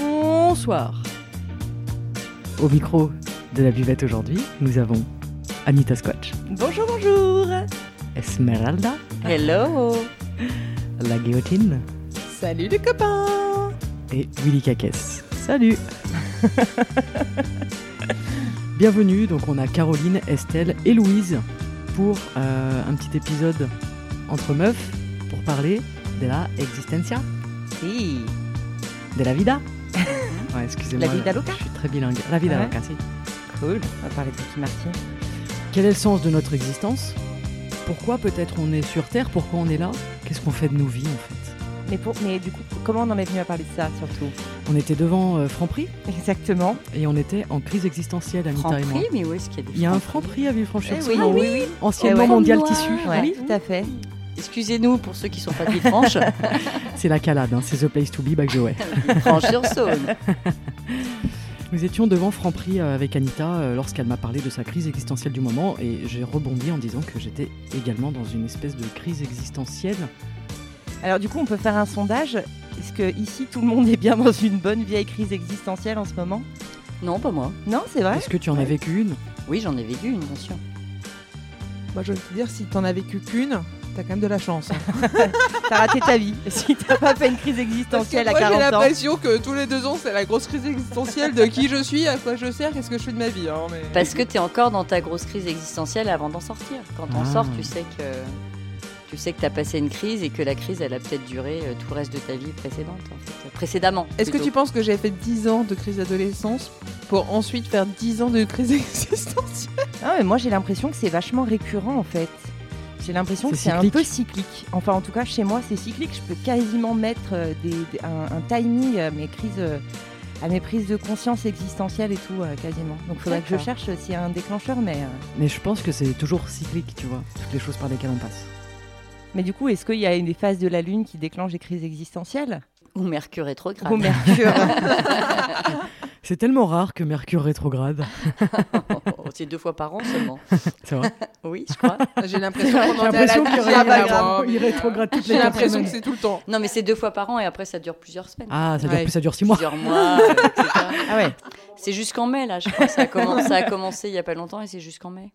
Bonsoir. Au micro de la buvette aujourd'hui, nous avons Anita Scotch, Bonjour, bonjour. Esmeralda, Hello. la guillotine Salut les copains. et Willy Kakes. Salut Bienvenue, donc on a Caroline, Estelle et Louise pour euh, un petit épisode entre meufs pour parler de la existencia, Si. de la vida. Ouais, excusez-moi. La vida loca Je suis très bilingue. La vida Ouais. loca, si. Cool. On va parler de Ricky Martin. Quel est le sens de notre existence? Pourquoi peut-être on est sur Terre? Pourquoi on est là? Qu'est-ce qu'on fait de nos vies en fait? Mais, pour, mais du coup, comment on en est venu à parler de ça surtout? On était devant euh, Franprix Exactement. et on était en crise existentielle, Anita et moi. Franprix, mais où est-ce qu'il y a des Il y a un Franprix? Franprix à Villefranche-sur-Saône, Eh oui, oui, oui. anciennement Eh ouais. mondial Noir. tissu. Ouais, Oui, tout à fait. Excusez-nous pour ceux qui sont pas de Villefranche. c'est la calade, hein, c'est the place to be, back Joey. Villefranche-sur-Saône. Nous étions devant Franprix euh, avec Anita euh, lorsqu'elle m'a parlé de sa crise existentielle du moment et j'ai rebondi en disant que j'étais également dans une espèce de crise existentielle. Alors du coup, on peut faire un sondage. Est-ce que ici tout le monde est bien dans une bonne vieille crise existentielle en ce moment? Non, pas moi. Non, c'est vrai? Est-ce que tu en as vécu une? Oui, j'en ai vécu une, bien sûr. Bah, je vais te dire, si t'en as vécu qu'une, t'as quand même de la chance. hein. T'as raté ta vie. Si t'as pas fait une crise existentielle à moi, j'ai 40 ans. l'impression que tous les deux ans, c'est la grosse crise existentielle de qui je suis, à quoi je sers, qu'est-ce que je fais de ma vie. hein, mais... Parce que tu es encore dans ta grosse crise existentielle avant d'en sortir. Quand on Ah. sort, tu sais que tu sais que tu as passé une crise et que la crise, elle a peut-être duré euh, tout le reste de ta vie précédente. en fait. Précédemment. Est-ce que tu penses que j'ai fait 10 ans de crise d'adolescence pour ensuite faire 10 ans de crise existentielle? Ah, mais moi j'ai l'impression que c'est vachement récurrent en fait. J'ai l'impression que C'est un peu cyclique. Enfin, en tout cas, chez moi, c'est cyclique. Je peux quasiment mettre euh, des, des- un, un timing à mes crises, euh, à mes prises de conscience existentielles et tout, euh, quasiment. Donc, il faudrait que je cherche s'il y a un déclencheur, mais. euh, Mais je pense que c'est toujours cyclique, tu vois, toutes les choses par lesquelles on passe. Mais du coup, est-ce qu'il y a des phases de la Lune qui déclenchent des crises existentielles? Ou Mercure rétrograde. Ou Mercure C'est tellement rare que Mercure rétrograde. C'est deux fois par an seulement. C'est vrai. Oui, je crois. J'ai l'impression qu'on J'ai en est à la avant, il mais, rétrograde toutes les J'ai l'impression que c'est tout le temps. Non, mais c'est deux fois par an et après ça dure plusieurs semaines. Ah, ça dure, Ouais. plus, ça dure six mois. Plusieurs mois, euh, etc. Ah ouais. C'est jusqu'en mai, là, je crois. Ça a, commen- ça a commencé il y a pas longtemps et c'est jusqu'en mai.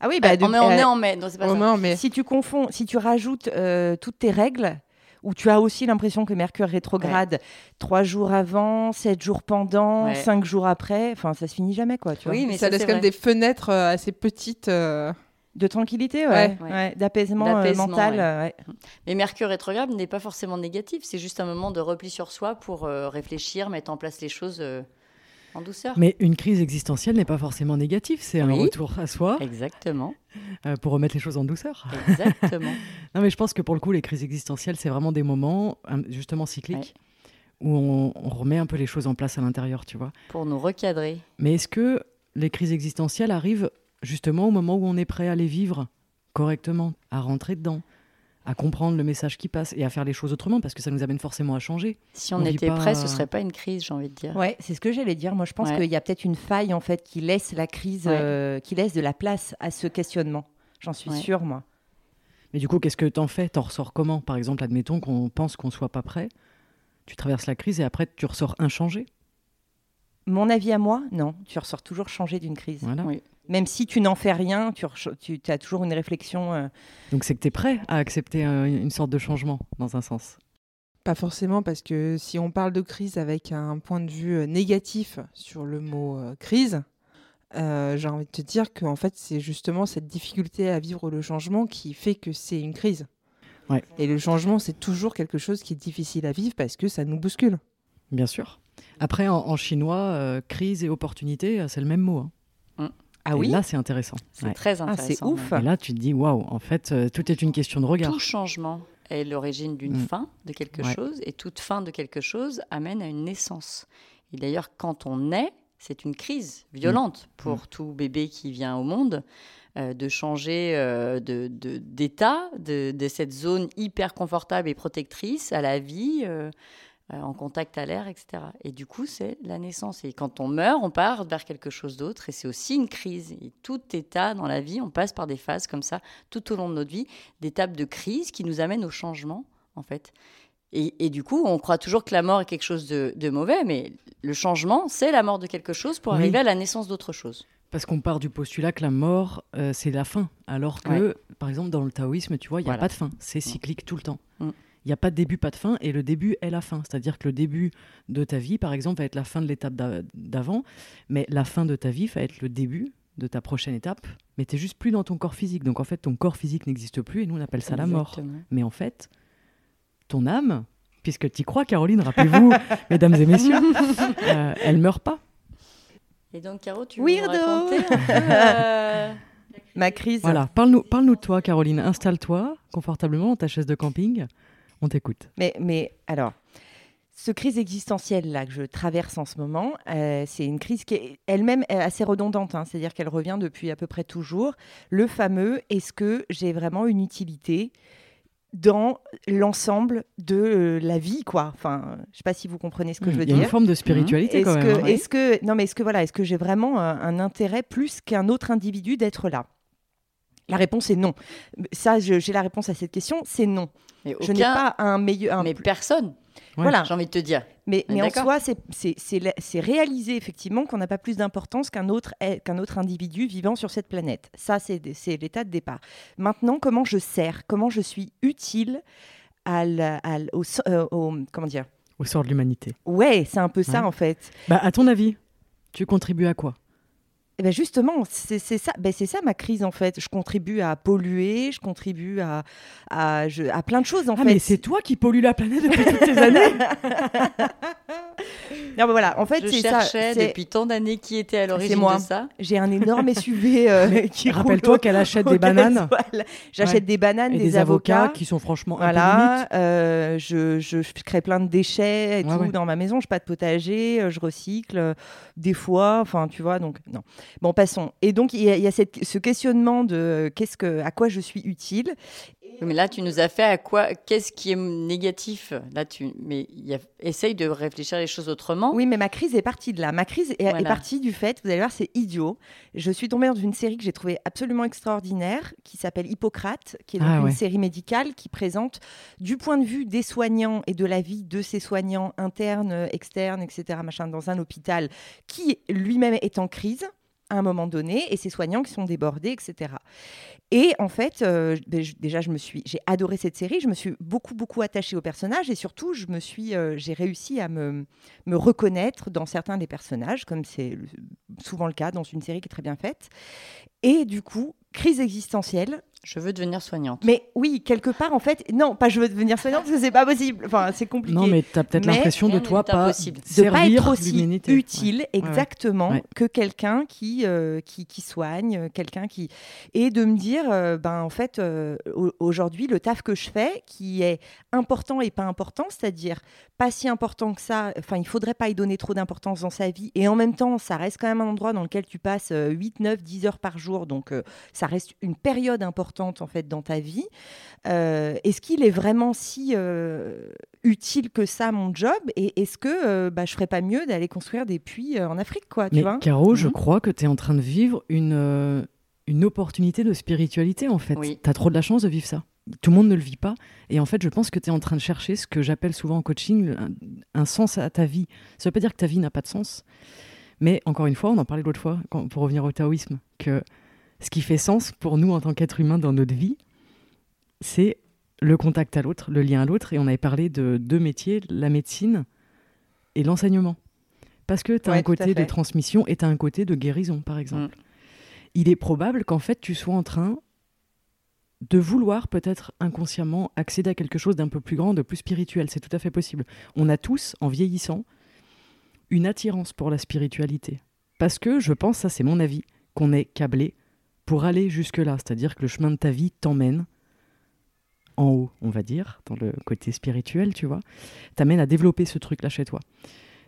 Ah oui, bah, Ah, de- en mai, on euh, est en mai, non, c'est pas ça. si tu confonds, si tu rajoutes euh, toutes tes règles, où tu as aussi l'impression que Mercure rétrograde trois jours avant, sept jours pendant, Ouais. cinq jours après, enfin ça se finit jamais quoi, tu vois. Oui, mais ça ça, laisse quand même des fenêtres euh, assez petites. euh, De tranquillité, Ouais. ouais, Ouais. ouais, d'apaisement euh, D'apaisement, mental, ouais. ouais. Mais Mercure rétrograde n'est pas forcément négatif, c'est juste un moment de repli sur soi pour euh, réfléchir, mettre en place les choses euh, en douceur. Mais une crise existentielle n'est pas forcément négative, c'est un retour à soi Exactement, euh, pour remettre les choses en douceur. exactement. Non, mais je pense que pour le coup, les crises existentielles, c'est vraiment des moments euh, justement cycliques où on, on remet un peu les choses en place à l'intérieur, tu vois. pour nous recadrer. Mais est-ce que les crises existentielles arrivent justement au moment où on est prêt à les vivre correctement, à rentrer dedans, à comprendre le message qui passe et à faire les choses autrement parce que ça nous amène forcément à changer. Si on, était pas- prêt, ce serait pas une crise, j'ai envie de dire. Ouais, c'est ce que j'allais dire. Moi, je pense Ouais. qu'il y a peut-être une faille en fait qui laisse la crise, Ouais. euh, qui laisse de la place à ce questionnement. J'en suis Ouais. sûre, moi. Mais du coup, qu'est-ce que t'en fais? T'en ressors comment? Par exemple, admettons qu'on pense qu'on soit pas prêt, tu traverses la crise et après tu ressors inchangé. Mon avis à moi, non. Tu ressors toujours changé d'une crise. Voilà. Oui. Même si tu n'en fais rien, tu, as toujours une réflexion. euh, Donc c'est que tu es prêt à accepter euh, une sorte de changement dans un sens? Pas forcément, parce que si on parle de crise avec un point de vue euh, négatif sur le mot euh, crise, euh, j'ai envie de te dire qu'en fait, c'est justement cette difficulté à vivre le changement qui fait que c'est une crise. Ouais. Et le changement, c'est toujours quelque chose qui est difficile à vivre parce que ça nous bouscule. Bien sûr. Après, en, en chinois, euh, crise et opportunité, c'est le même mot. hein. Ah Et oui là, c'est intéressant. C'est Ouais. très Ah, c'est intéressant. ouf. Et là, tu te dis, waouh, en fait, euh, tout est une question de regard. Tout changement est l'origine d'une Mm. fin de quelque Ouais. chose, et toute fin de quelque chose amène à une naissance. Et d'ailleurs, quand on naît, c'est une crise violente pour tout bébé qui vient au monde, euh, de changer euh, de- de- d'état, de, de cette zone hyper confortable et protectrice à la vie, euh, en contact à l'air, etc. Et du coup, c'est la naissance. Et quand on meurt, on part vers quelque chose d'autre, et c'est aussi une crise. Et tout état dans la vie, on passe par des phases comme ça tout au long de notre vie d'étapes de crise qui nous amènent au changement, en fait. Et, du coup, on croit toujours que la mort est quelque chose de, mauvais, mais le changement, c'est la mort de quelque chose pour arriver à la naissance d'autre chose. Parce qu'on part du postulat que la mort, euh, c'est la fin. Alors que, par exemple, dans le taoïsme, tu vois, il n'y a pas de fin. C'est cyclique tout le temps. Mm. Il n'y a pas de début, pas de fin, et le début est la fin. C'est-à-dire que le début de ta vie, par exemple, va être la fin de l'étape d'avant, mais la fin de ta vie va être le début de ta prochaine étape, mais tu n'es juste plus dans ton corps physique. Donc en fait, ton corps physique n'existe plus, et nous on appelle ça la mort. Mais en fait, ton âme, puisque tu y crois, Caroline, rappelez-vous, mesdames et messieurs, euh, elle meurt pas. Et donc, Caro, tu veux raconter euh, ma crise Voilà, parle-nous parle de toi, Caroline. Installe-toi confortablement dans ta chaise de camping. On t'écoute. Mais, mais alors, ce crise existentielle là que je traverse en ce moment, euh, c'est une crise qui est elle-même assez redondante, hein. c'est-à-dire qu'elle revient depuis à peu près toujours. Le fameux est-ce que j'ai vraiment une utilité dans l'ensemble de euh, la vie, quoi? Enfin, je sais pas si vous comprenez ce que je veux dire. Il y a une forme de spiritualité quand même. Hein. Est-ce que non, mais est-ce que voilà, est-ce que j'ai vraiment un, intérêt plus qu'un autre individu d'être là? La réponse est non. Ça, j'ai la réponse à cette question, c'est non. je n'ai pas un meilleur. Mais personne. Voilà. J'ai envie de te dire. Mais, mais en soi, c'est réaliser effectivement qu'on n'a pas plus d'importance qu'un autre, qu'un autre individu vivant sur cette planète. Ça, c'est l'état de départ. Maintenant, comment je sers? Comment je suis utile à au, euh, au, comment dire? Au sort de l'humanité. Ouais, c'est un peu ça en fait. Bah, à ton avis, tu contribues à quoi? Eh ben justement, c'est ça, ben c'est ça ma crise en fait. Je contribue à polluer, je contribue à, à, à plein de choses en ah, fait. Mais c'est toi qui pollues la planète depuis toutes ces années. non, mais voilà, en fait, c'est ça. Je cherchais depuis tant d'années qui était à l'origine de ça. J'ai un énorme SUV euh, qui Rappelle-toi qu'elle achète des bananes. J'achète des bananes, et des, avocats. qui sont franchement voilà. Euh, je, je, crée plein de déchets et tout dans ma maison. Je pas de potager, euh, je recycle euh, des fois. Enfin, tu vois, donc non. Bon, passons. Et donc, il y a, cette, ce questionnement de qu'est-ce que, à quoi je suis utile. Mais là, tu nous as fait à quoi Qu'est-ce qui est négatif? Là, tu mais y a... essaye de réfléchir les choses autrement. Oui, mais ma crise est partie de là. Ma crise est, partie du fait, vous allez voir, c'est idiot. Je suis tombée dans une série que j'ai trouvée absolument extraordinaire, qui s'appelle Hippocrate, qui est ah une série médicale qui présente, du point de vue des soignants et de la vie de ces soignants internes, externes, etc., machin, dans un hôpital qui lui-même est en crise à un moment donné et ces soignants qui sont débordés, etc. Et en fait, euh, ben, déjà, je me suis, j'ai adoré cette série. Je me suis beaucoup, beaucoup attachée aux personnages et surtout, je me suis, euh, j'ai réussi à me, me reconnaître dans certains des personnages, comme c'est souvent le cas dans une série qui est très bien faite. Et du coup, crise existentielle, je veux devenir soignante. Mais oui, quelque part, en fait, non, pas je veux devenir soignante parce que c'est pas possible. Enfin, c'est compliqué. Non, mais tu as peut-être l'impression de toi pas de pas être aussi utile exactement que quelqu'un qui, euh, qui, qui soigne, quelqu'un qui et de me dire, euh, ben en fait, euh, aujourd'hui, le taf que je fais, qui est important et pas important, c'est-à-dire pas si important que ça. Enfin, il faudrait pas y donner trop d'importance dans sa vie et en même temps, ça reste quand même un endroit dans lequel tu passes 8, 9, 10 heures par jour, donc ça reste une période importante en fait dans ta vie. Euh, est-ce qu'il est vraiment si euh, utile que ça mon job? Et est-ce que euh, bah, je ferais pas mieux d'aller construire des puits en Afrique quoi tu vois? Caro, je mhm. crois que tu es en train de vivre une, une opportunité de spiritualité en fait. Tu as trop de la chance de vivre ça. Tout le monde ne le vit pas. Et en fait, je pense que tu es en train de chercher ce que j'appelle souvent en coaching un, sens à ta vie. Ça veut pas dire que ta vie n'a pas de sens. Mais encore une fois, on en parlait l'autre fois, pour revenir au taoïsme, que ce qui fait sens pour nous en tant qu'êtres humains dans notre vie, c'est le contact à l'autre, le lien à l'autre. Et on avait parlé de deux métiers, la médecine et l'enseignement. Parce que tu as un côté de transmission et tu as un côté de guérison, par exemple. Mm. Il est probable qu'en fait, tu sois en train de vouloir peut-être inconsciemment accéder à quelque chose d'un peu plus grand, de plus spirituel. C'est tout à fait possible. On a tous, en vieillissant, une attirance pour la spiritualité. Parce que je pense, ça c'est mon avis, qu'on est câblé pour aller jusque-là. C'est-à-dire que le chemin de ta vie t'emmène en haut, on va dire, dans le côté spirituel, tu vois, t'amène à développer ce truc-là chez toi.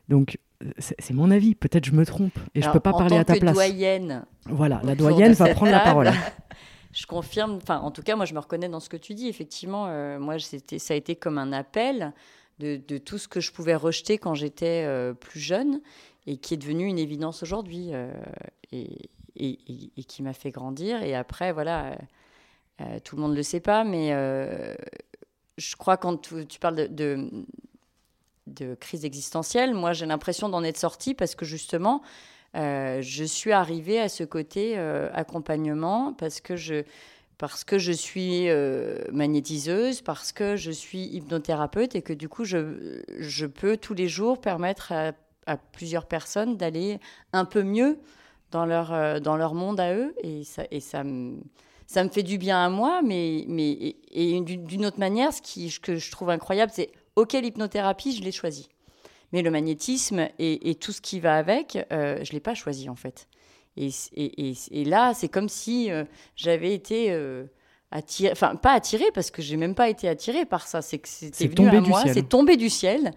Donc, c'est mon avis. Peut-être je me trompe et je peux pas parler à ta place. doyenne. Voilà, la doyenne va prendre la parole. je confirme. Enfin, en tout cas, moi, je me reconnais dans ce que tu dis. Effectivement, euh, moi, ça a été comme un appel de, tout ce que je pouvais rejeter quand j'étais euh, plus jeune et qui est devenu une évidence aujourd'hui. Euh, et, et, qui m'a fait grandir. Et après, voilà, euh, euh, tout le monde ne le sait pas, mais euh, je crois quand tu, parles de, de, crise existentielle, moi j'ai l'impression d'en être sortie parce que justement, je suis arrivée à ce côté accompagnement parce que je, parce que je suis magnétiseuse, parce que je suis hypnothérapeute et que du coup je, je peux tous les jours permettre à plusieurs personnes d'aller un peu mieux dans leur, dans leur monde à eux et ça, et ça me ça me fait du bien à moi, mais, mais et, d'une autre manière, ce qui, que je trouve incroyable, c'est OK, l'hypnothérapie, je l'ai choisi. Mais le magnétisme et, tout ce qui va avec, euh, je ne l'ai pas choisi en fait. Et, et là, c'est comme si euh, j'avais été euh, attiré, enfin pas attiré parce que j'ai même pas été attiré par ça, c'est que c'était venu à moi, c'est tombé du ciel.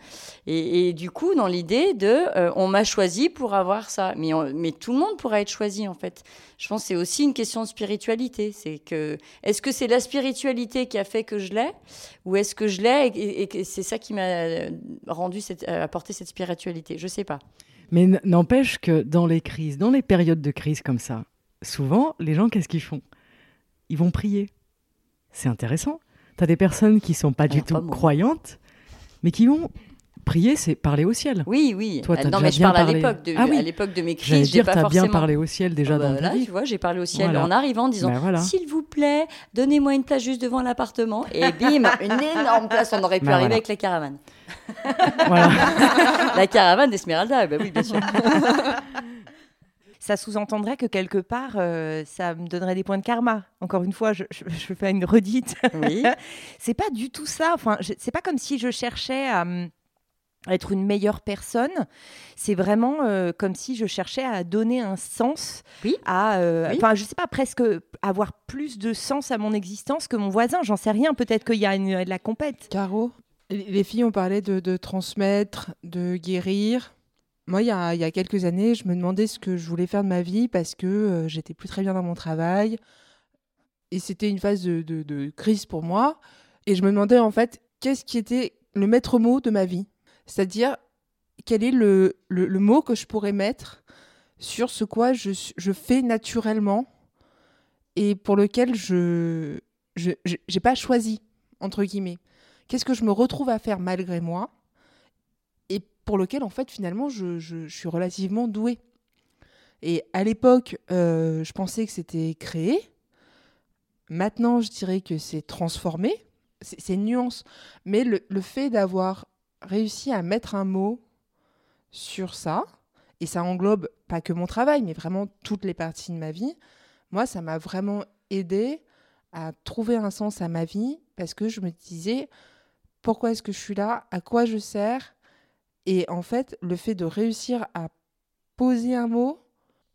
Et, du coup, dans l'idée de, euh, on m'a choisi pour avoir ça, mais mais tout le monde pourrait être choisi en fait. Je pense que c'est aussi une question de spiritualité. C'est que est-ce que c'est la spiritualité qui a fait que je l'ai, ou est-ce que je l'ai et, c'est ça qui m'a rendu cette, euh, apporté cette spiritualité? Je sais pas. Mais n'empêche que dans les crises, dans les périodes de crise comme ça, souvent les gens qu'est-ce qu'ils font? Ils vont prier c'est intéressant. Tu as des personnes qui sont pas du tout croyantes, mais qui vont prier, c'est parler au ciel. Oui, oui. Toi, euh, non, mais je parle à l'époque de, ah à l'époque de mes crises. J'ai pas as bien parlé au ciel déjà oh, dans ta vie. Tu vois, j'ai parlé au ciel en arrivant, en disant ben, s'il vous plaît, donnez-moi une place juste devant l'appartement. Et bim, une énorme place. On aurait pu ben, arriver avec la caravane. la caravane d'Esmeralda, ben oui, bien sûr. ça sous-entendrait que quelque part, euh, ça me donnerait des points de karma. Encore une fois, je, fais une redite. Oui. c'est pas du tout ça. Enfin, c'est pas comme si je cherchais à être une meilleure personne. C'est vraiment euh, comme si je cherchais à donner un sens oui. à, euh, enfin, je sais pas, presque avoir plus de sens à mon existence que mon voisin. J'en sais rien. Peut-être qu'il y a une, de la compète. Caro, les filles ont parlé de transmettre, de guérir. Moi, il y, a, quelques années, je me demandais ce que je voulais faire de ma vie parce que euh, j'étais plus très bien dans mon travail. Et c'était une phase de, crise pour moi. Et je me demandais en fait, qu'est-ce qui était le maître mot de ma vie? C'est-à-dire, quel est le, mot que je pourrais mettre sur ce quoi je, je fais naturellement et pour lequel je n'ai pas choisi, entre guillemets? Qu'est-ce que je me retrouve à faire malgré moi? Pour lequel, en fait, finalement, je, suis relativement douée. Et à l'époque, euh, je pensais que c'était créé. Maintenant, je dirais que c'est transformé. C'est une nuance. Mais le, fait d'avoir réussi à mettre un mot sur ça, et ça englobe pas que mon travail, mais vraiment toutes les parties de ma vie, moi, ça m'a vraiment aidé à trouver un sens à ma vie parce que je me disais pourquoi est-ce que je suis là, à quoi je sers, et en fait, le fait de réussir à poser un mot,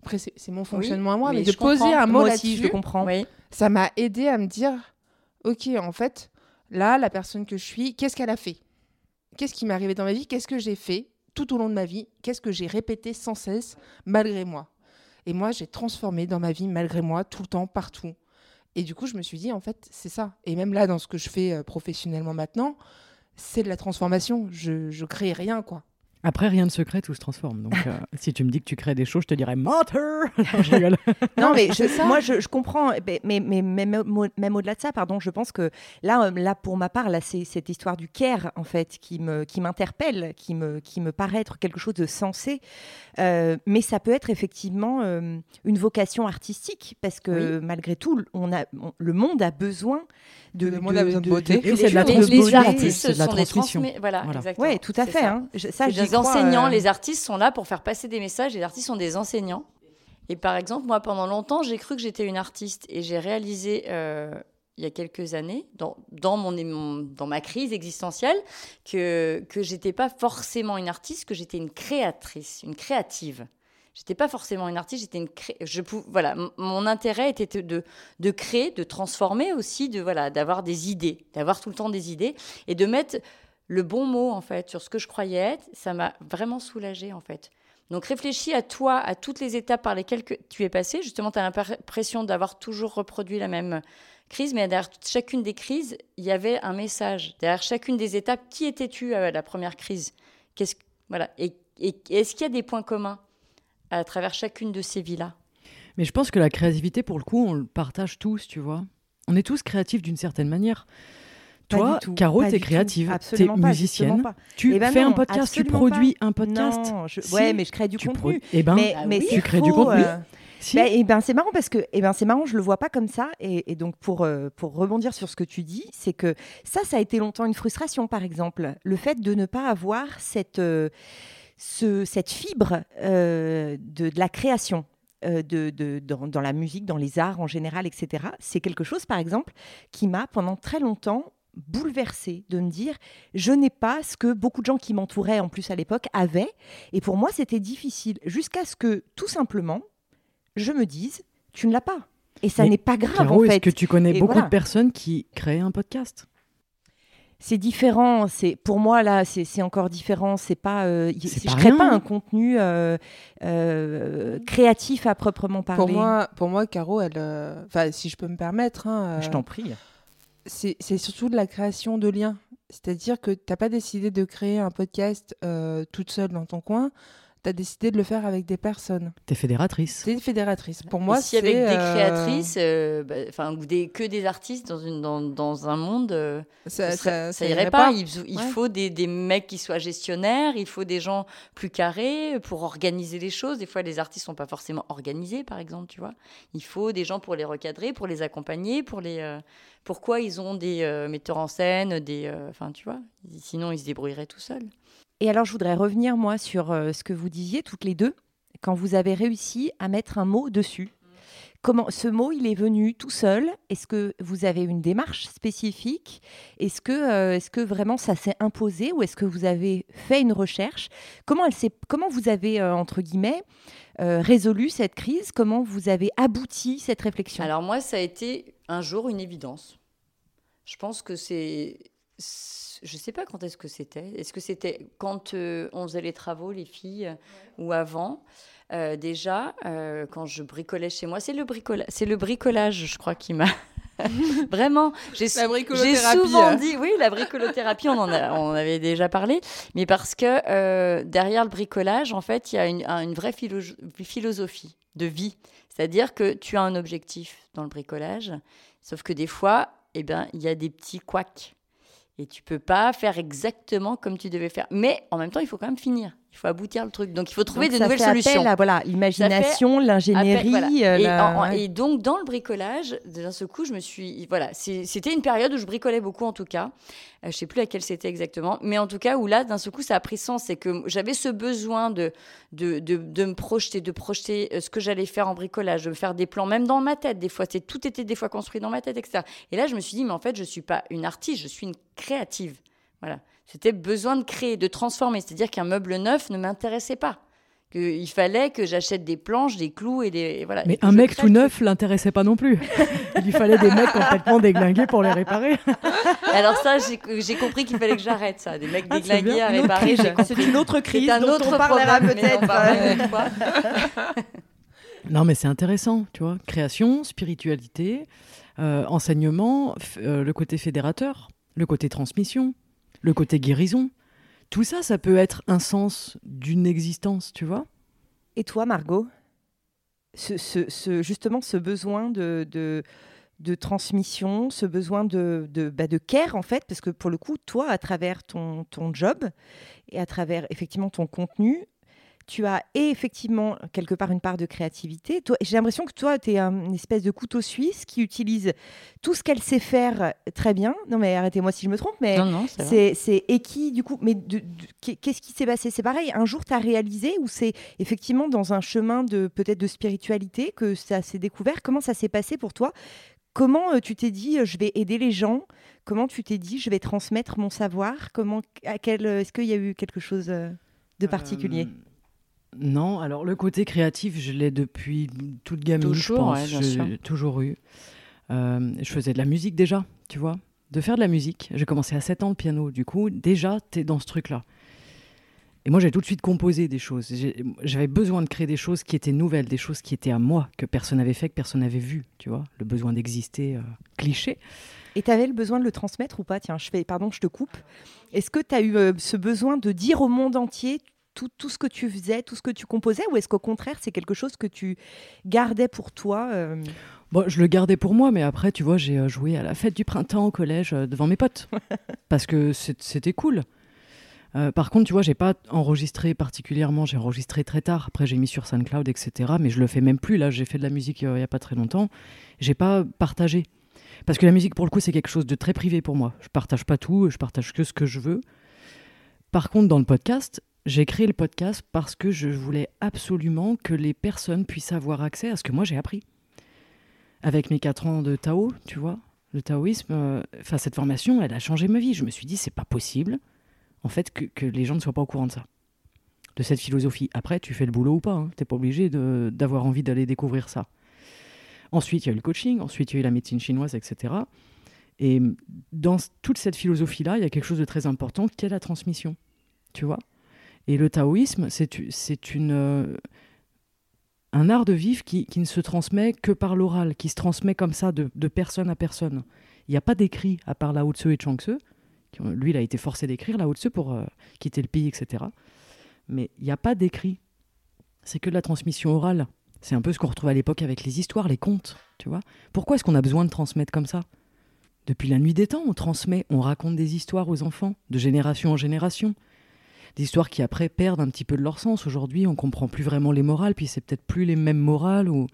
après c'est mon fonctionnement à moi, mais, de poser un mot là-dessus, je comprends. Ça m'a aidé à me dire, ok, en fait, là, la personne que je suis, qu'est-ce qu'elle a fait? Qu'est-ce qui m'est arrivé dans ma vie? Qu'est-ce que j'ai fait tout au long de ma vie? Qu'est-ce que j'ai répété sans cesse malgré moi? Et moi, j'ai transformé dans ma vie malgré moi, tout le temps, partout. Et du coup, je me suis dit, en fait, c'est ça. Et même là, dans ce que je fais euh, professionnellement maintenant, c'est de la transformation. Je, je crée rien, quoi. Après, rien de secret, tout se transforme. Donc, euh, si tu me dis que tu crées des choses, je te dirais menteur. non, mais moi, je, comprends. Mais, mais, même au-delà de ça, pardon, je pense que là, euh, là pour ma part, là, c'est cette histoire du care en fait qui me qui m'interpelle, qui me qui me paraît être quelque chose de sensé. Euh, mais ça peut être effectivement une vocation artistique parce que malgré tout, on a le monde a besoin de, le monde a besoin de, beauté. Et c'est de la, les, artistes sont des transmissions. Voilà, exactement. Oui, tout à fait. Hein. Ça, les enseignants, euh, les artistes sont là pour faire passer des messages. Les artistes sont des enseignants. Et par exemple, moi, pendant longtemps, j'ai cru que j'étais une artiste et j'ai réalisé euh, il y a quelques années, dans, dans, mon, dans ma crise existentielle, que, que j'étais pas forcément une artiste, que j'étais une créatrice, une créative. J'étais pas forcément une artiste, j'étais une je voilà, mon intérêt était de, de créer, de transformer aussi, de voilà, d'avoir des idées, d'avoir tout le temps des idées et de mettre le bon mot en fait sur ce que je croyais être. Ça m'a vraiment soulagée en fait. Donc réfléchis à toi, à toutes les étapes par lesquelles tu es passé. Justement, tu as l'impression d'avoir toujours reproduit la même crise, mais derrière chacune des crises, il y avait un message. Derrière chacune des étapes, qui étais-tu à la première crise? Qu'est-ce voilà. Et est-ce qu'il y a des points communs à travers chacune de ces vies-là? Mais je pense que la créativité, pour le coup, on le partage tous, tu vois. On est tous créatifs d'une certaine manière. Toi, Caro, tu es créative, tu es musicienne, tu eh ben fais un podcast, tu produis un podcast. Non, ouais, mais je crée du contenu. Eh ben, mais, mais tu crées du contenu. Euh, bah, et ben, c'est marrant parce que et ben, c'est marrant, je le vois pas comme ça. Et, donc, pour, euh, pour rebondir sur ce que tu dis, c'est que ça, ça a été longtemps une frustration, par exemple. Le fait de ne pas avoir cette, euh, ce, cette fibre de, de, la création. De, de, dans, dans, la musique, dans les arts en général, etc. C'est quelque chose, par exemple, qui m'a pendant très longtemps bouleversée de me dire je n'ai pas ce que beaucoup de gens qui m'entouraient en plus à l'époque avaient et pour moi c'était difficile jusqu'à ce que tout simplement je me dise tu ne l'as pas et ça n'est pas grave en fait. Est-ce que tu connais beaucoup de personnes qui créent un podcast? C'est différent. C'est pour moi là, c'est encore différent. C'est pas, euh, je crée pas un contenu euh, euh, créatif à proprement parler. Pour moi, pour moi, Caro, elle, enfin, si je peux me permettre, hein, je t'en prie c'est surtout de la création de liens. C'est-à-dire que tu n'as pas décidé de créer un podcast euh, toute seule dans ton coin tu as décidé de le faire avec des personnes. Tu es fédératrice. Tu es fédératrice. Pour moi, c'est. avec des euh, créatrices, euh, bah, enfin, ou des, que des artistes dans, une, dans, dans un monde, euh, ça, ça, irait, pas. Il, il faut des, des, mecs qui soient gestionnaires, il faut des gens plus carrés pour organiser les choses. Des fois, les artistes sont pas forcément organisés, par exemple, tu vois. Il faut des gens pour les recadrer, pour les accompagner, pour les. pourquoi ils ont des metteurs en scène, des. Enfin, tu vois. Sinon, ils se débrouilleraient tout seuls. Et alors, je voudrais revenir, moi, sur euh, ce que vous disiez toutes les deux, quand vous avez réussi à mettre un mot dessus. Comment ce mot, il est venu tout seul? Est-ce que vous avez une démarche spécifique? Est-ce que, euh, est-ce que vraiment ça s'est imposé ou est-ce que vous avez fait une recherche? Comment elle comment vous avez euh, entre guillemets résolu cette crise? Comment vous avez abouti cette réflexion? Alors moi, ça a été un jour une évidence. Je pense que c'est je ne sais pas quand est-ce que c'était. Est-ce que c'était quand euh, on faisait les travaux, les filles, ou avant? Euh, Déjà, euh, quand je bricolais chez moi, c'est le, bricolage, c'est le bricolage, je crois, qui m'a. Vraiment, j'ai, souvent dit, oui, la bricolothérapie, on en, on avait déjà parlé, mais parce que derrière le bricolage, en fait, il y a une, une vraie philosophie de vie. C'est-à-dire que tu as un objectif dans le bricolage, sauf que des fois, eh ben, il y a des petits couacs et tu peux pas faire exactement comme tu devais faire. Mais en même temps, il faut quand même finir. Il faut aboutir le truc. Donc, il faut trouver de nouvelles solutions. Appel voilà, l'imagination, l'ingénierie. Euh, et, donc, dans le bricolage, d'un seul coup, je me suis. Voilà, c'était une période où je bricolais beaucoup, en tout cas. Euh, je sais plus laquelle c'était exactement. Mais en tout cas, où là, d'un seul coup, ça a pris sens. C'est que j'avais ce besoin de de, de, me projeter, de projeter euh, ce que j'allais faire en bricolage, de me faire des plans, même dans ma tête. Des fois, tout était des fois construit dans ma tête, etc. Et là, je me suis dit, mais en fait, je suis pas une artiste, je suis une créative. Voilà. C'était besoin de créer, de transformer. C'est-à-dire qu'un meuble neuf ne m'intéressait pas. Il fallait que j'achète des planches, des clous et des. Voilà, Mais un mec tout neuf l'intéressait pas non plus. Il lui fallait des mecs complètement déglingués pour les réparer. Alors, ça, j'ai compris qu'il fallait que j'arrête ça. Des mecs ah, déglingués à réparer. C'est une autre crise. un autre on parlera peut-être. non, mais c'est intéressant, tu vois. Création, spiritualité, euh, enseignement, euh, le côté fédérateur, le côté transmission le côté guérison. Tout ça, ça peut être un sens d'une existence, tu vois? Et toi, Margot Justement, ce besoin de, transmission, ce besoin bah, de care, en fait, parce que pour le coup, toi, à travers ton job et à travers effectivement ton contenu, tu as effectivement quelque part une part de créativité. J'ai l'impression que toi, tu es une espèce de couteau suisse qui utilise tout ce qu'elle sait faire très bien. Non, mais arrêtez-moi si je me trompe, mais c'est et qui, du coup, mais qu'est-ce qui s'est passé? C'est pareil, un jour, tu as réalisé ou c'est effectivement dans un chemin de peut-être de spiritualité que ça s'est découvert? Comment ça s'est passé pour toi? Comment euh, tu t'es dit, euh, je vais aider les gens? Comment tu t'es dit, je vais transmettre mon savoir? Comment, à quel, est-ce qu'il y a eu quelque chose euh, de particulier? Non, alors le côté créatif, je l'ai depuis toute gamine, toujours, je pense. J'ai toujours eu. Euh, je faisais de la musique déjà, tu vois. De faire de la musique. J'ai commencé à 7 ans le piano. Du coup, déjà, tu es dans ce truc-là. Et moi, j'ai tout de suite composé des choses. J'avais besoin de créer des choses qui étaient nouvelles, des choses qui étaient à moi, que personne n'avait fait, que personne n'avait vu, tu vois. Le besoin d'exister, euh, cliché. Et tu avais le besoin de le transmettre ou pas? Tiens, je fais, pardon, je te coupe. Est-ce que tu as eu euh, ce besoin de dire au monde entier, tout, tout, ce que tu faisais, tout ce que tu composais, ou est-ce qu'au contraire, c'est quelque chose que tu gardais pour toi euh Bon, je le gardais pour moi, mais après, tu vois, j'ai joué à la fête du printemps au collège devant mes potes. parce que c'était cool. par contre, tu vois, j'ai pas enregistré particulièrement, j'ai enregistré très tard. Après, j'ai mis sur SoundCloud, etc. Mais je le fais même plus. Là, j'ai fait de la musique il y a pas très longtemps. J'ai pas partagé. Parce que la musique, pour le coup, c'est quelque chose de très privé pour moi. Je partage pas tout, je partage que ce que je veux. Par contre, dans le podcast, j'ai créé le podcast parce que je voulais absolument que les personnes puissent avoir accès à ce que moi j'ai appris. Avec mes quatre ans de Tao, tu vois, le taoïsme, euh, enfin, cette formation, elle a changé ma vie. Je me suis dit, c'est pas possible, en fait, que, les gens ne soient pas au courant de ça, de cette philosophie. Après, tu fais le boulot ou pas, hein. tu n'es pas obligé d'avoir envie d'aller découvrir ça. Ensuite, il y a eu le coaching, ensuite, il y a eu la médecine chinoise, etc. Et dans toute cette philosophie-là, il y a quelque chose de très important qui est la transmission. Tu vois? Et le taoïsme, c'est une, euh, un art de vivre qui, ne se transmet que par l'oral, qui se transmet comme ça de, personne à personne. Il n'y a pas d'écrit à part Lao Tzu et Chuang Tzu. Lui, il a été forcé d'écrire Lao Tzu pour euh, quitter le pays, etc. Mais il n'y a pas d'écrit. C'est que de la transmission orale. C'est un peu ce qu'on retrouve à l'époque avec les histoires, les contes, tu vois. Pourquoi est-ce qu'on a besoin de transmettre comme ça? Depuis la nuit des temps, on transmet, on raconte des histoires aux enfants, de génération en génération. Des histoires qui après perdent un petit peu de leur sens. Aujourd'hui, on comprend plus vraiment les morales, puis c'est peut-être plus les mêmes morales ou.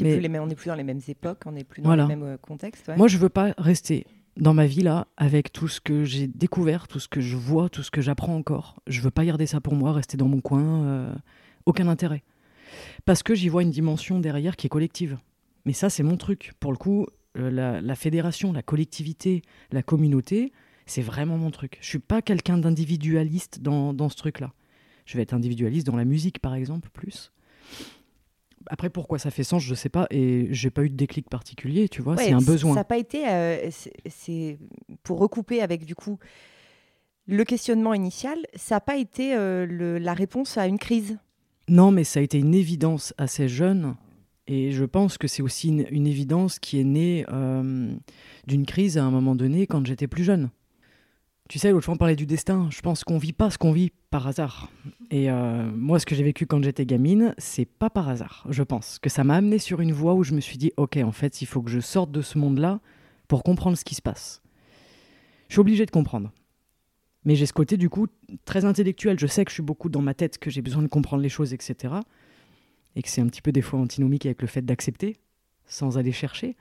Mais... Plus les on n'est plus dans les mêmes époques, on n'est plus dans les mêmes euh, contextes. Moi, je veux pas rester dans ma vie là avec tout ce que j'ai découvert, tout ce que je vois, tout ce que j'apprends encore. Je veux pas garder ça pour moi, rester dans mon coin. Euh, aucun intérêt parce que j'y vois une dimension derrière qui est collective. Mais ça, c'est mon truc. Pour le coup, euh, la, fédération, la collectivité, la communauté, c'est vraiment mon truc. Je suis pas quelqu'un d'individualiste dans, dans ce truc-là. Je vais être individualiste dans la musique, par exemple, plus. Après, pourquoi ça fait sens, je ne sais pas, et j'ai pas eu de déclic particulier, tu vois, c'est un besoin. Ça n'a pas été, euh, c'est pour recouper avec du coup le questionnement initial, ça n'a pas été euh, la réponse à une crise. Non, mais ça a été une évidence assez jeune. Et je pense que c'est aussi une, évidence qui est née euh, d'une crise à un moment donné quand j'étais plus jeune. Tu sais, l'autre fois on parlait du destin. Je pense qu'on vit pas ce qu'on vit par hasard. Et euh, moi, ce que j'ai vécu quand j'étais gamine, c'est pas par hasard. Je pense que ça m'a amené sur une voie où je me suis dit, ok, en fait, il faut que je sorte de ce monde-là pour comprendre ce qui se passe. Je suis obligé de comprendre. Mais j'ai ce côté, du coup, très intellectuel. Je sais que je suis beaucoup dans ma tête, que j'ai besoin de comprendre les choses, etc. Et que c'est un petit peu des fois antinomique avec le fait d'accepter, sans aller chercher.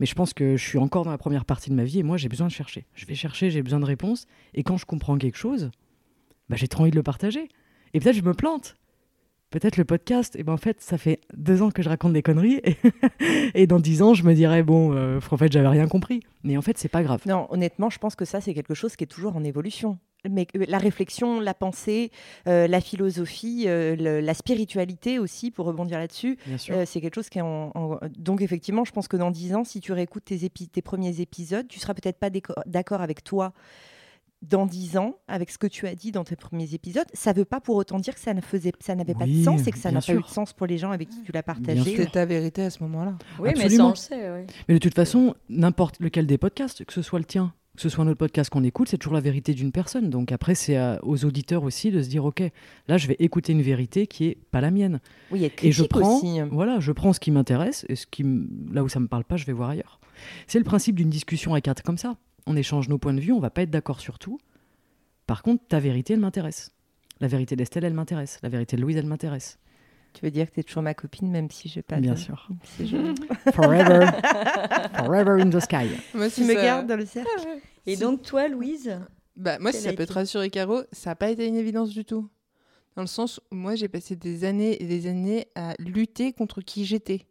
Mais je pense que je suis encore dans la première partie de ma vie et moi, j'ai besoin de chercher. Je vais chercher, j'ai besoin de réponses. Et quand je comprends quelque chose, bah, j'ai trop envie de le partager. Et peut-être je me plante peut-être le podcast, et ben en fait, ça fait deux ans que je raconte des conneries, et, dans dix ans, je me dirais, bon, euh, en fait, j'avais rien compris. Mais en fait, c'est pas grave. Non, honnêtement, je pense que ça, c'est quelque chose qui est toujours en évolution. Mais euh, la réflexion, la pensée, euh, la philosophie, la spiritualité aussi, pour rebondir là-dessus, c'est quelque chose qui est en, Donc, effectivement, je pense que dans dix ans, si tu réécoutes tes, tes premiers épisodes, tu seras peut-être pas d'accord avec toi dans dix ans, avec ce que tu as dit dans tes premiers épisodes, ça ne veut pas pour autant dire que ça ne faisait, ça n'avait pas de sens et que ça n'a pas eu de sens pour les gens avec qui tu l'as partagé. C'est ta vérité à ce moment-là. Oui, mais ça on le sait. Mais de toute façon, n'importe lequel des podcasts, que ce soit le tien, que ce soit notre podcast qu'on écoute, c'est toujours la vérité d'une personne. Donc après, c'est aux auditeurs aussi de se dire, ok, là, je vais écouter une vérité qui est pas la mienne. Oui, et je prends, aussi. voilà, je prends ce qui m'intéresse et ce qui, là où ça me parle pas, je vais voir ailleurs. C'est le principe d'une discussion à quatre comme ça on échange nos points de vue, on va pas être d'accord sur tout. Par contre, ta vérité, elle m'intéresse. La vérité d'Estelle, elle m'intéresse. La vérité de Louise, elle m'intéresse. Tu veux dire que tu es toujours ma copine, même si je pas. Bien sûr. Forever. Forever in the sky. Moi, tu me gardes dans le cercle. Et donc, toi, Louise bah, Moi, si ça peut te rassurer, Caro, ça n'a pas été une évidence du tout. Dans le sens où moi, j'ai passé des années et des années à lutter contre qui j'étais.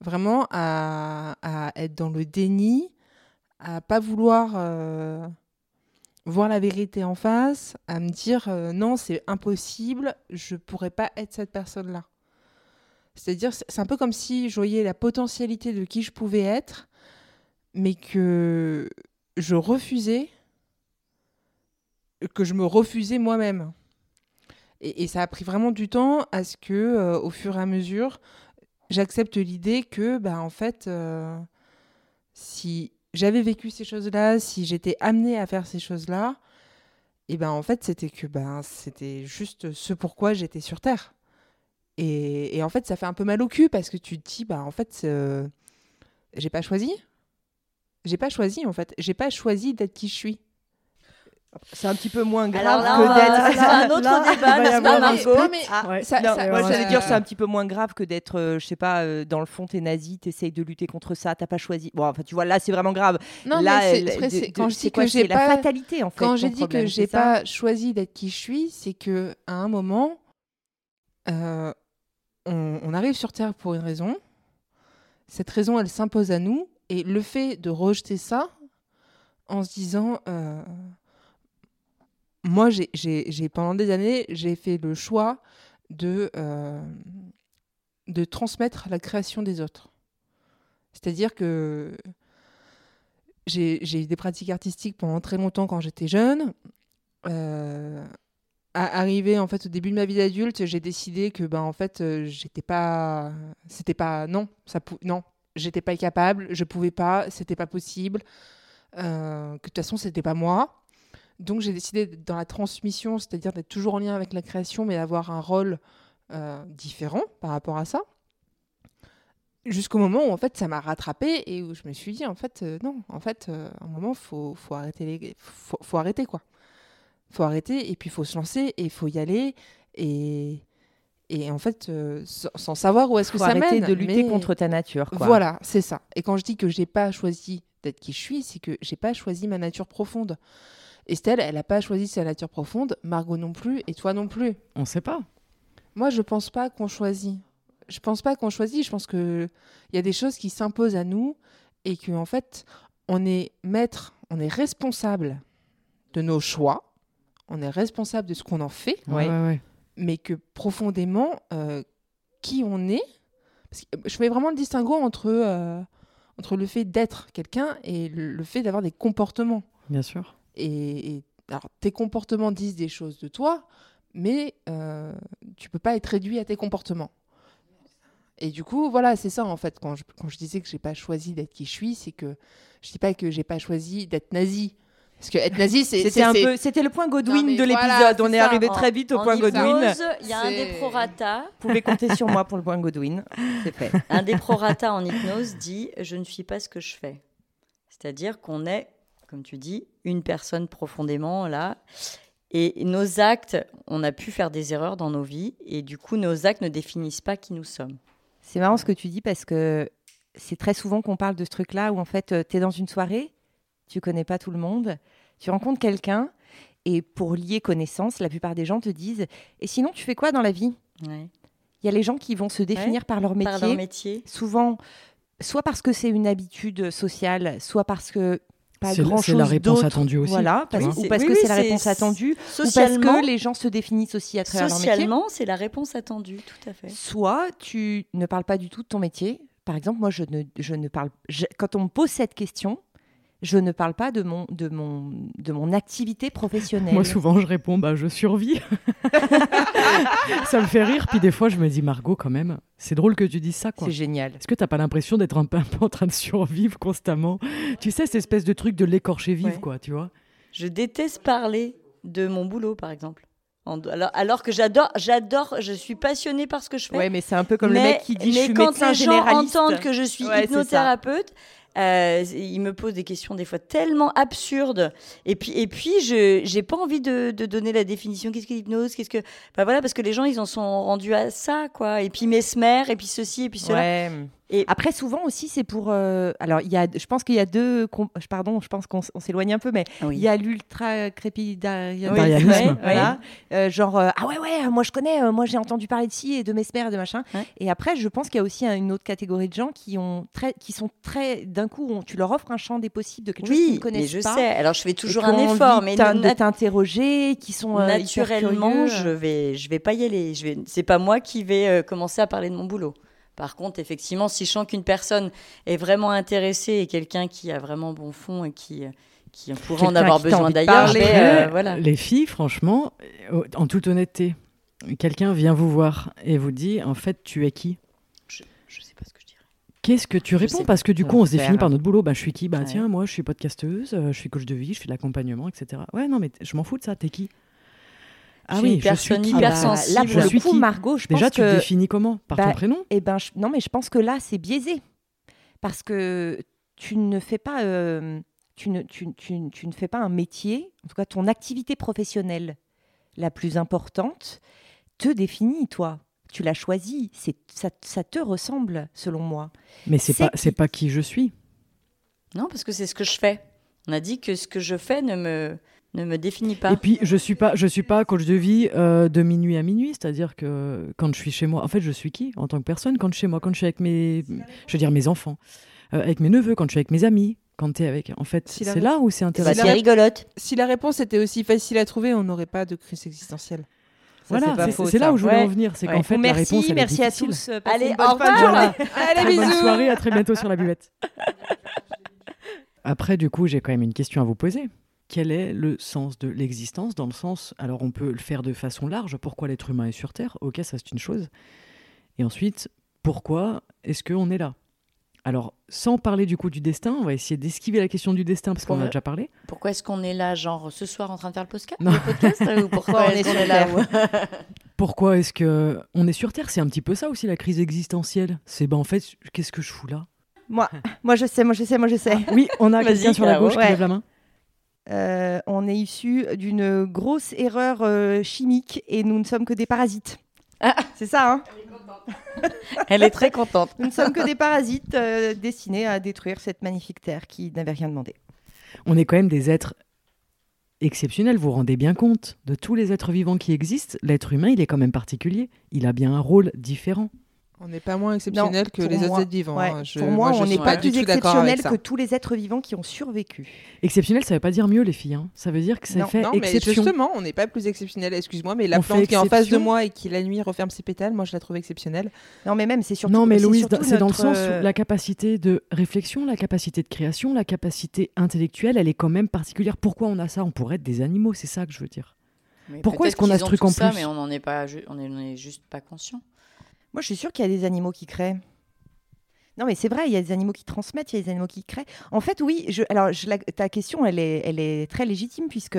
Vraiment à, à, être dans le déni, à pas vouloir euh, voir la vérité en face, à me dire euh, non, c'est impossible, je pourrais pas être cette personne-là. C'est-à-dire, c'est un peu comme si je voyais la potentialité de qui je pouvais être, mais que je refusais, que je me refusais moi-même. Et, ça a pris vraiment du temps à ce que, euh, au fur et à mesure, j'accepte l'idée que, bah, en fait, si j'avais vécu ces choses-là, si j'étais amenée à faire ces choses-là, et ben en fait c'était que ben c'était juste ce pourquoi j'étais sur terre. Et, en fait, ça fait un peu mal au cul parce que tu te dis, bah en fait, euh, j'ai pas choisi. J'ai pas choisi en fait. J'ai pas choisi d'être qui je suis. C'est un petit peu moins grave que d'être. C'est un autre débat, Margot Moi, j'allais dire, c'est un petit peu moins grave que d'être, euh, je sais pas, euh, dans le fond, t'es nazi, t'essayes de lutter contre ça, t'as pas choisi. Bon, enfin, tu vois, là, c'est vraiment grave. Non, là, c'est quand je dis que j'ai pas. la fatalité, en fait. Quand j'ai dit que j'ai pas choisi d'être qui je suis, c'est que à un moment, euh, on, on arrive sur Terre pour une raison. Cette raison, elle s'impose à nous. Et le fait de rejeter ça en se disant moi, j'ai, pendant des années, j'ai fait le choix de, euh, de transmettre la création des autres. C'est-à-dire que j'ai, eu des pratiques artistiques pendant très longtemps quand j'étais jeune. Euh, arrivé en fait au début de ma vie d'adulte, j'ai décidé que ben en fait euh, j'étais pas, c'était pas non, ça non, j'étais pas capable, je pouvais pas, c'était pas possible, euh, que de toute façon c'était pas moi. Donc j'ai décidé d'être dans la transmission, c'est-à-dire d'être toujours en lien avec la création, mais d'avoir un rôle euh, différent par rapport à ça. Jusqu'au moment où en fait ça m'a rattrapé et où je me suis dit en fait euh, non, en fait euh, à un moment faut faut arrêter les faut, faut arrêter quoi. Faut arrêter et puis il faut se lancer et il faut y aller et et en fait, sans, savoir où est-ce que ça arrêter de lutter contre ta nature. Quoi. Voilà, c'est ça. Et quand je dis que j'ai pas choisi d'être qui je suis, c'est que j'ai pas choisi ma nature profonde. Estelle, elle n'a pas choisi sa nature profonde, Margot non plus, et toi non plus. On ne sait pas. Moi, je pense pas qu'on choisit. Je pense pas qu'on choisit. Je pense que il y a des choses qui s'imposent à nous et qu'en en fait, on est maître, on est responsable de nos choix, on est responsable de ce qu'on en fait, mais que profondément, euh, qui on est. je fais vraiment le distinguo entre, euh, entre le fait d'être quelqu'un et le fait d'avoir des comportements. Bien sûr. Et, alors, tes comportements disent des choses de toi, mais euh, tu peux pas être réduit à tes comportements. Et du coup, voilà, c'est ça en fait. Quand je, quand je disais que j'ai pas choisi d'être qui je suis, c'est que je dis pas que j'ai pas choisi d'être nazi. Parce que être nazi, c'était un peu, c'était le point Godwin de l'épisode. On est, arrivé très vite au point Godwin. Il y a un des prorata. Vous pouvez compter sur moi pour le point Godwin. C'est fait. Un des prorata en hypnose dit Je ne suis pas ce que je fais. C'est-à-dire qu'on est comme tu dis, une personne profondément là. Et nos actes, on a pu faire des erreurs dans nos vies, et du coup, nos actes ne définissent pas qui nous sommes. C'est marrant ce que tu dis parce que c'est très souvent qu'on parle de ce truc-là où en fait, euh, tu es dans une soirée, tu connais pas tout le monde, tu rencontres quelqu'un, et pour lier connaissance, la plupart des gens te disent Et sinon, tu fais quoi dans la vie? Il y a les gens qui vont se définir par, leur métier, par leur métier. Souvent, soit parce que c'est une habitude sociale, soit parce que c'est la réponse attendue aussi. Voilà, ou parce que c'est la réponse attendue, ou parce que les gens se définissent aussi à travers leur métier. Socialement, c'est la réponse attendue, tout à fait. Soit tu ne parles pas du tout de ton métier. Par exemple, moi, je ne, je ne parle. quand on me pose cette question, je ne parle pas de mon, de mon, de mon activité professionnelle. Moi, souvent, je réponds, bah, je survis. ça me fait rire. Puis des fois, je me dis, Margot, quand même, c'est drôle que tu dises ça. C'est génial. Est-ce que tu n'as pas l'impression d'être un peu, en train de survivre constamment? Tu sais, cette espèce de truc de l'écorcher vive, quoi, tu vois Je déteste parler de mon boulot, par exemple. Alors, alors, que j'adore, j'adore, je suis passionnée par ce que je fais. Ouais, mais c'est un peu comme le mec qui dit je suis médecin généraliste. Mais quand les gens entendent que je suis hypnothérapeute, euh, il me pose des questions des fois tellement absurdes. Et puis, et puis je j'ai pas envie de, donner la définition. Qu'est-ce que l'hypnose? Qu'est-ce que bah voilà parce que les gens ils en sont rendus à ça quoi. Et puis mesmer et puis ceci et puis cela. Et après, souvent aussi, c'est pour. Euh, alors, il y a, je pense qu'il y a deux. Pardon, je pense qu'on s'éloigne un peu, mais il y a l'ultra crépidarianisme. voilà. Euh, genre, euh, ah ouais, ouais, moi je connais, moi j'ai entendu parler de ci et de Mesmer et de machin. Et après, je pense qu'il y a aussi une autre catégorie de gens qui, ont très, qui sont très. D'un coup, tu leur offres un champ des possibles de quelque chose qu'ils ne connaissent mais je sais. Alors, je fais toujours un effort, mais. De t'interroger, qui sont. Naturellement, je vais, je vais pas y aller. Je vais... C'est pas moi qui vais commencer à parler de mon boulot. Par contre, effectivement, si je sens qu'une personne est vraiment intéressée et quelqu'un qui a vraiment bon fond et qui, qui pourrait en avoir besoin d'ailleurs, euh, voilà. Les filles, franchement, euh, en toute honnêteté, quelqu'un vient vous voir et vous dit, en fait, tu es qui? Je ne sais pas ce que je dirais. Qu'est-ce que tu réponds? Parce que du coup, on se définit par notre boulot. Bah, je suis qui? Bah, tiens, moi, je suis podcasteuse, euh, je suis coach de vie, je fais de l'accompagnement, etc. Ouais, non, mais je m'en fous de ça. T'es qui? Ah oui, une personne hypersensible. là, pour le coup, Margot, je Déjà, pense tu te définis comment? Par ton bah, prénom? Eh ben, non, mais je pense que là, c'est biaisé. Parce que tu ne fais pas... Euh, tu ne, tu, tu, tu ne fais pas un métier, en tout cas ton activité professionnelle la plus importante, te définit, toi. Tu l'as choisi. C'est, ça, ça, te ressemble, selon moi. Mais c'est, pas, c'est pas qui je suis. Non, parce que c'est ce que je fais. On a dit que ce que je fais ne me, ne me définit pas. Et puis, je suis pas, je suis pas coach de vie euh, de minuit à minuit. C'est-à-dire que quand je suis chez moi, en fait, je suis qui en tant que personne Quand je suis chez moi, quand je suis avec mes, je veux dire mes enfants, euh, avec mes neveux, quand je suis avec mes amis, quand tu es avec. En fait, c'est là où c'est intéressant. C'est rigolote. Si la réponse était aussi facile à trouver, on n'aurait pas de crise existentielle. voilà, c'est là où je voulais en venir. C'est qu'en fait, la réponse, elle merci est à tous. Euh, Allez, au revoir. Allez, bisous. Bonne soirée, à très bientôt sur la buvette. Après, du coup, j'ai quand même une question à vous poser. Quel est le sens de l'existence Dans le sens, alors on peut le faire de façon large. Pourquoi l'être humain est sur Terre Ok, ça c'est une chose. Et ensuite, pourquoi est-ce qu'on est là? Alors, sans parler du coup du destin, on va essayer d'esquiver la question du destin parce qu'on a déjà parlé. Pourquoi est-ce qu'on est là, genre ce soir en train de faire le podcast, ou pourquoi on est, là? Pourquoi est-ce que on est sur Terre? C'est un petit peu ça aussi la crise existentielle. C'est ben en fait, qu'est-ce que je fous là? Moi, moi je sais, moi je sais, moi je sais. oui, on a quelqu'un sur la gauche qui lève la main. Euh, on est issu d'une grosse erreur euh, chimique et nous ne sommes que des parasites. Ah. C'est ça, hein? Elle est très contente. Nous ne sommes que des parasites euh, destinés à détruire cette magnifique terre qui n'avait rien demandé. On est quand même des êtres exceptionnels, vous vous rendez bien compte? De tous les êtres vivants qui existent, l'être humain, il est quand même particulier. Il a bien un rôle différent. On n'est pas moins exceptionnel que les autres êtres vivants. Hein. pour moi, on n'est pas, plus exceptionnel que tous les êtres vivants qui ont survécu. Exceptionnel, ça ne veut pas dire mieux, les filles. Hein. Ça veut dire que ça fait non, exception. Mais justement, on n'est pas plus exceptionnel. Excuse-moi, mais la plante qui est en face de moi et qui la nuit referme ses pétales, moi je la trouve exceptionnelle. Non, mais même c'est surtout. Non, mais Louise, c'est dans le sens où la capacité de réflexion, la capacité de création, la capacité intellectuelle, elle est quand même particulière. Pourquoi on a ça? On pourrait être des animaux, c'est ça que je veux dire. Pourquoi est-ce qu'on a ce truc en plus? Mais on n'en est pas, on est juste pas conscient. Moi, je suis sûre qu'il y a des animaux qui créent. Non, mais c'est vrai, il y a des animaux qui transmettent, il y a des animaux qui créent. En fait, oui, je, alors ta question, elle est, elle est très légitime, puisque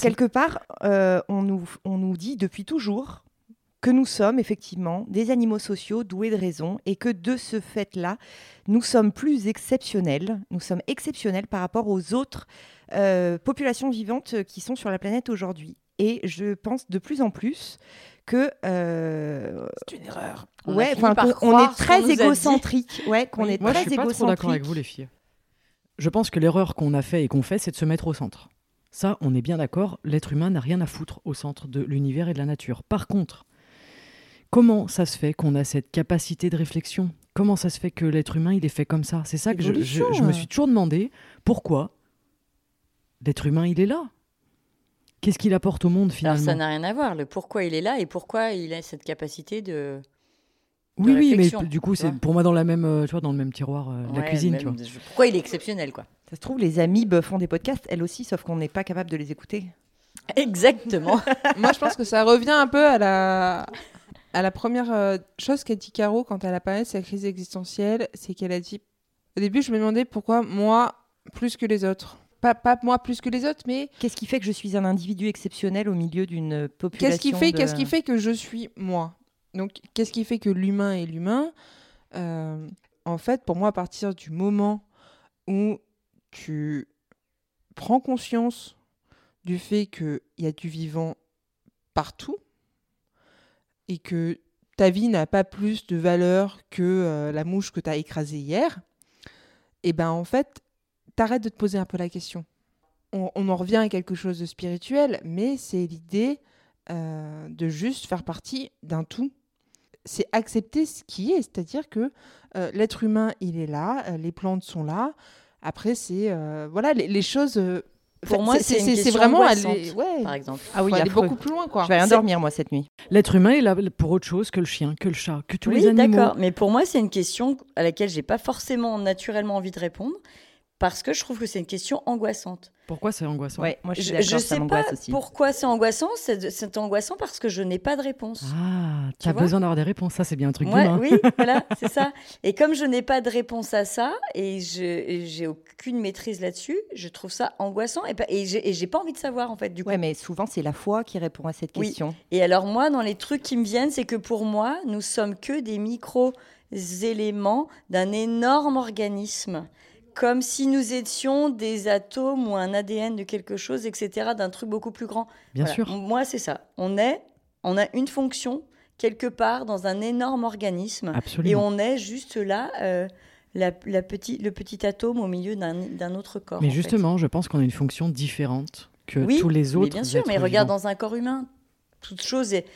quelque part, euh, on, nous, on nous dit depuis toujours que nous sommes effectivement des animaux sociaux doués de raison et que de ce fait-là, nous sommes plus exceptionnels, nous sommes exceptionnels par rapport aux autres euh, populations vivantes qui sont sur la planète aujourd'hui. Et je pense de plus en plus que euh, c'est une erreur. On ouais, enfin on est très égocentrique. Ouais, qu'on est Moi, très je suis pas trop d'accord avec vous les filles. Je pense que l'erreur qu'on a fait et qu'on fait, c'est de se mettre au centre. Ça, on est bien d'accord. L'être humain n'a rien à foutre au centre de l'univers et de la nature. Par contre, comment ça se fait qu'on a cette capacité de réflexion? Comment ça se fait que l'être humain, il est fait comme ça? C'est ça que je, je, me suis toujours demandé. Pourquoi l'être humain, il est là? Qu'est-ce qu'il apporte au monde finalement Alors ça n'a rien à voir. Le pourquoi il est là et pourquoi il a cette capacité de. oui, oui, mais du coup, c'est pour moi dans la même, euh, tu vois, dans le même tiroir euh, la cuisine. tu vois. Pourquoi il est exceptionnel, quoi Ça se trouve, les amibes font des podcasts, elles aussi, sauf qu'on n'est pas capable de les écouter. Exactement. moi, je pense que ça revient un peu à la, à la première euh, chose qu'a dit Caro quand elle a parlé de sa crise existentielle, c'est qu'elle a dit. Au début, je me demandais pourquoi moi plus que les autres pas, moi plus que les autres, mais qu'est-ce qui fait que je suis un individu exceptionnel au milieu d'une population Qu'est-ce qui fait, qu'est-ce qui fait que je suis moi? Donc, qu'est-ce qui fait que l'humain est l'humain? Euh, En fait, pour moi, à partir du moment où tu prends conscience du fait qu'il y a du vivant partout et que ta vie n'a pas plus de valeur que euh, la mouche que tu as écrasée hier, et eh ben en fait, t'arrêtes de te poser un peu la question. On, en revient à quelque chose de spirituel, mais c'est l'idée euh, de juste faire partie d'un tout. C'est accepter ce qui est, c'est-à-dire que euh, l'être humain, il est là, euh, les plantes sont là. Après, c'est voilà les, choses. pour moi, c'est vraiment aller, ouais, par exemple. Ah oui, aller beaucoup plus loin, quoi. Je vais rien dormir moi cette nuit. L'être humain est là pour autre chose que le chien, que le chat, que tous les animaux. d'accord. Mais pour moi, c'est une question à laquelle j'ai pas forcément naturellement envie de répondre parce que je trouve que c'est une question angoissante. Pourquoi c'est angoissant? Ouais, moi, Je, je, sais pas pourquoi c'est angoissant. C'est angoissant parce que je n'ai pas de réponse. Ah, tu as besoin d'avoir des réponses. Ça, c'est bien un truc ouais, Oui, voilà, c'est ça. Et comme je n'ai pas de réponse à ça et je j'ai aucune maîtrise là-dessus, je trouve ça angoissant et, et j'ai pas envie de savoir en fait. Du coup. Ouais, mais souvent c'est la foi qui répond à cette question. Et alors moi, dans les trucs qui me viennent, c'est que pour moi, nous sommes que des micro éléments d'un énorme organisme comme si nous étions des atomes ou un ADN de quelque chose, etc., d'un truc beaucoup plus grand. Bien sûr. Moi, c'est ça. On est, on a une fonction quelque part dans un énorme organisme, Absolument. et on est juste là. Euh, la, la petit, le petit atome au milieu d'un autre corps. Mais justement, je pense qu'on a une fonction différente que tous les autres. Oui, bien sûr, mais regarde dans un corps humain, toute chose est,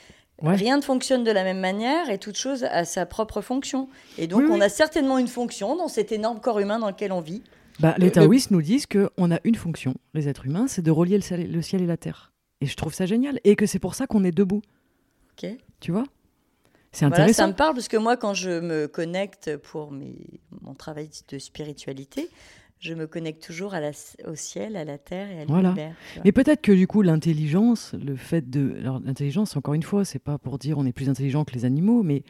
Rien ne fonctionne de la même manière et toute chose a sa propre fonction. Et donc, on a certainement une fonction dans cet énorme corps humain dans lequel on vit. Bah, les taoïstes nous disent qu'on a une fonction, les êtres humains, c'est de relier le ciel, et la terre. Et je trouve ça génial. Et que c'est pour ça qu'on est debout. Ok. Tu vois? C'est intéressant. ça me parle parce que moi, quand je me connecte pour mes, mon travail de spiritualité, je me connecte toujours à la, au ciel, à la terre et à l'univers. Voilà. Mais peut-être que du coup, l'intelligence, le fait de. Alors, l'intelligence, encore une fois, c'est pas pour dire on est plus intelligent que les animaux, mais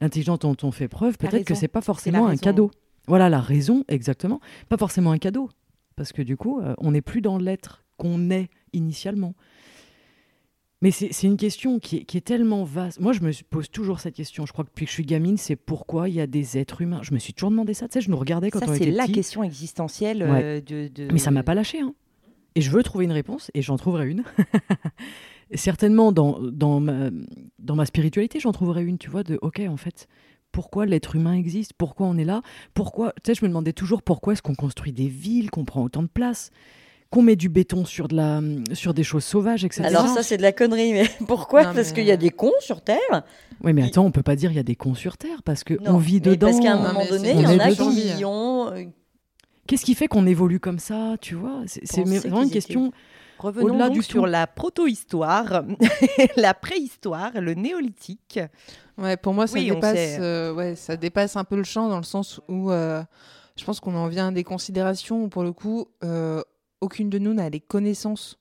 l'intelligence dont on fait preuve, peut-être que c'est pas forcément un cadeau. Voilà la raison, exactement. Pas forcément un cadeau. Parce que du coup, euh, on n'est plus dans l'être qu'on est initialement. Mais c'est une question qui est, tellement vaste. Moi, je me pose toujours cette question. Je crois que depuis que je suis gamine, c'est pourquoi il y a des êtres humains. Je me suis toujours demandé ça. Tu sais, je nous regardais quand on était C'est la question existentielle euh, de, Mais ça m'a pas lâché. Hein. Et je veux trouver une réponse, et j'en trouverai une. Certainement, dans, dans, ma, dans ma spiritualité, j'en trouverai une, tu vois, de OK, en fait, pourquoi l'être humain existe? Pourquoi on est là? Pourquoi Tu sais, je me demandais toujours pourquoi est-ce qu'on construit des villes, qu'on prend autant de place? Qu'on met du béton sur, de la, sur des choses sauvages, etc. Alors ça, c'est de la connerie. Mais pourquoi? Parce qu'il y a des cons sur Terre? Oui, mais attends, on peut pas dire il y a des cons sur Terre parce qu'on vit dedans. Parce qu'à un moment donné, il y en a qui ont... Euh, Qu'est-ce qui fait qu'on évolue comme ça, tu vois? C'est vraiment une question... Revenons donc sur la proto-histoire, la préhistoire, le néolithique. Ouais, pour moi, ça, dépasse, euh, ouais, ça dépasse un peu le champ dans le sens où euh, je pense qu'on en vient à des considérations où, pour le coup, aucune de nous n'a les connaissances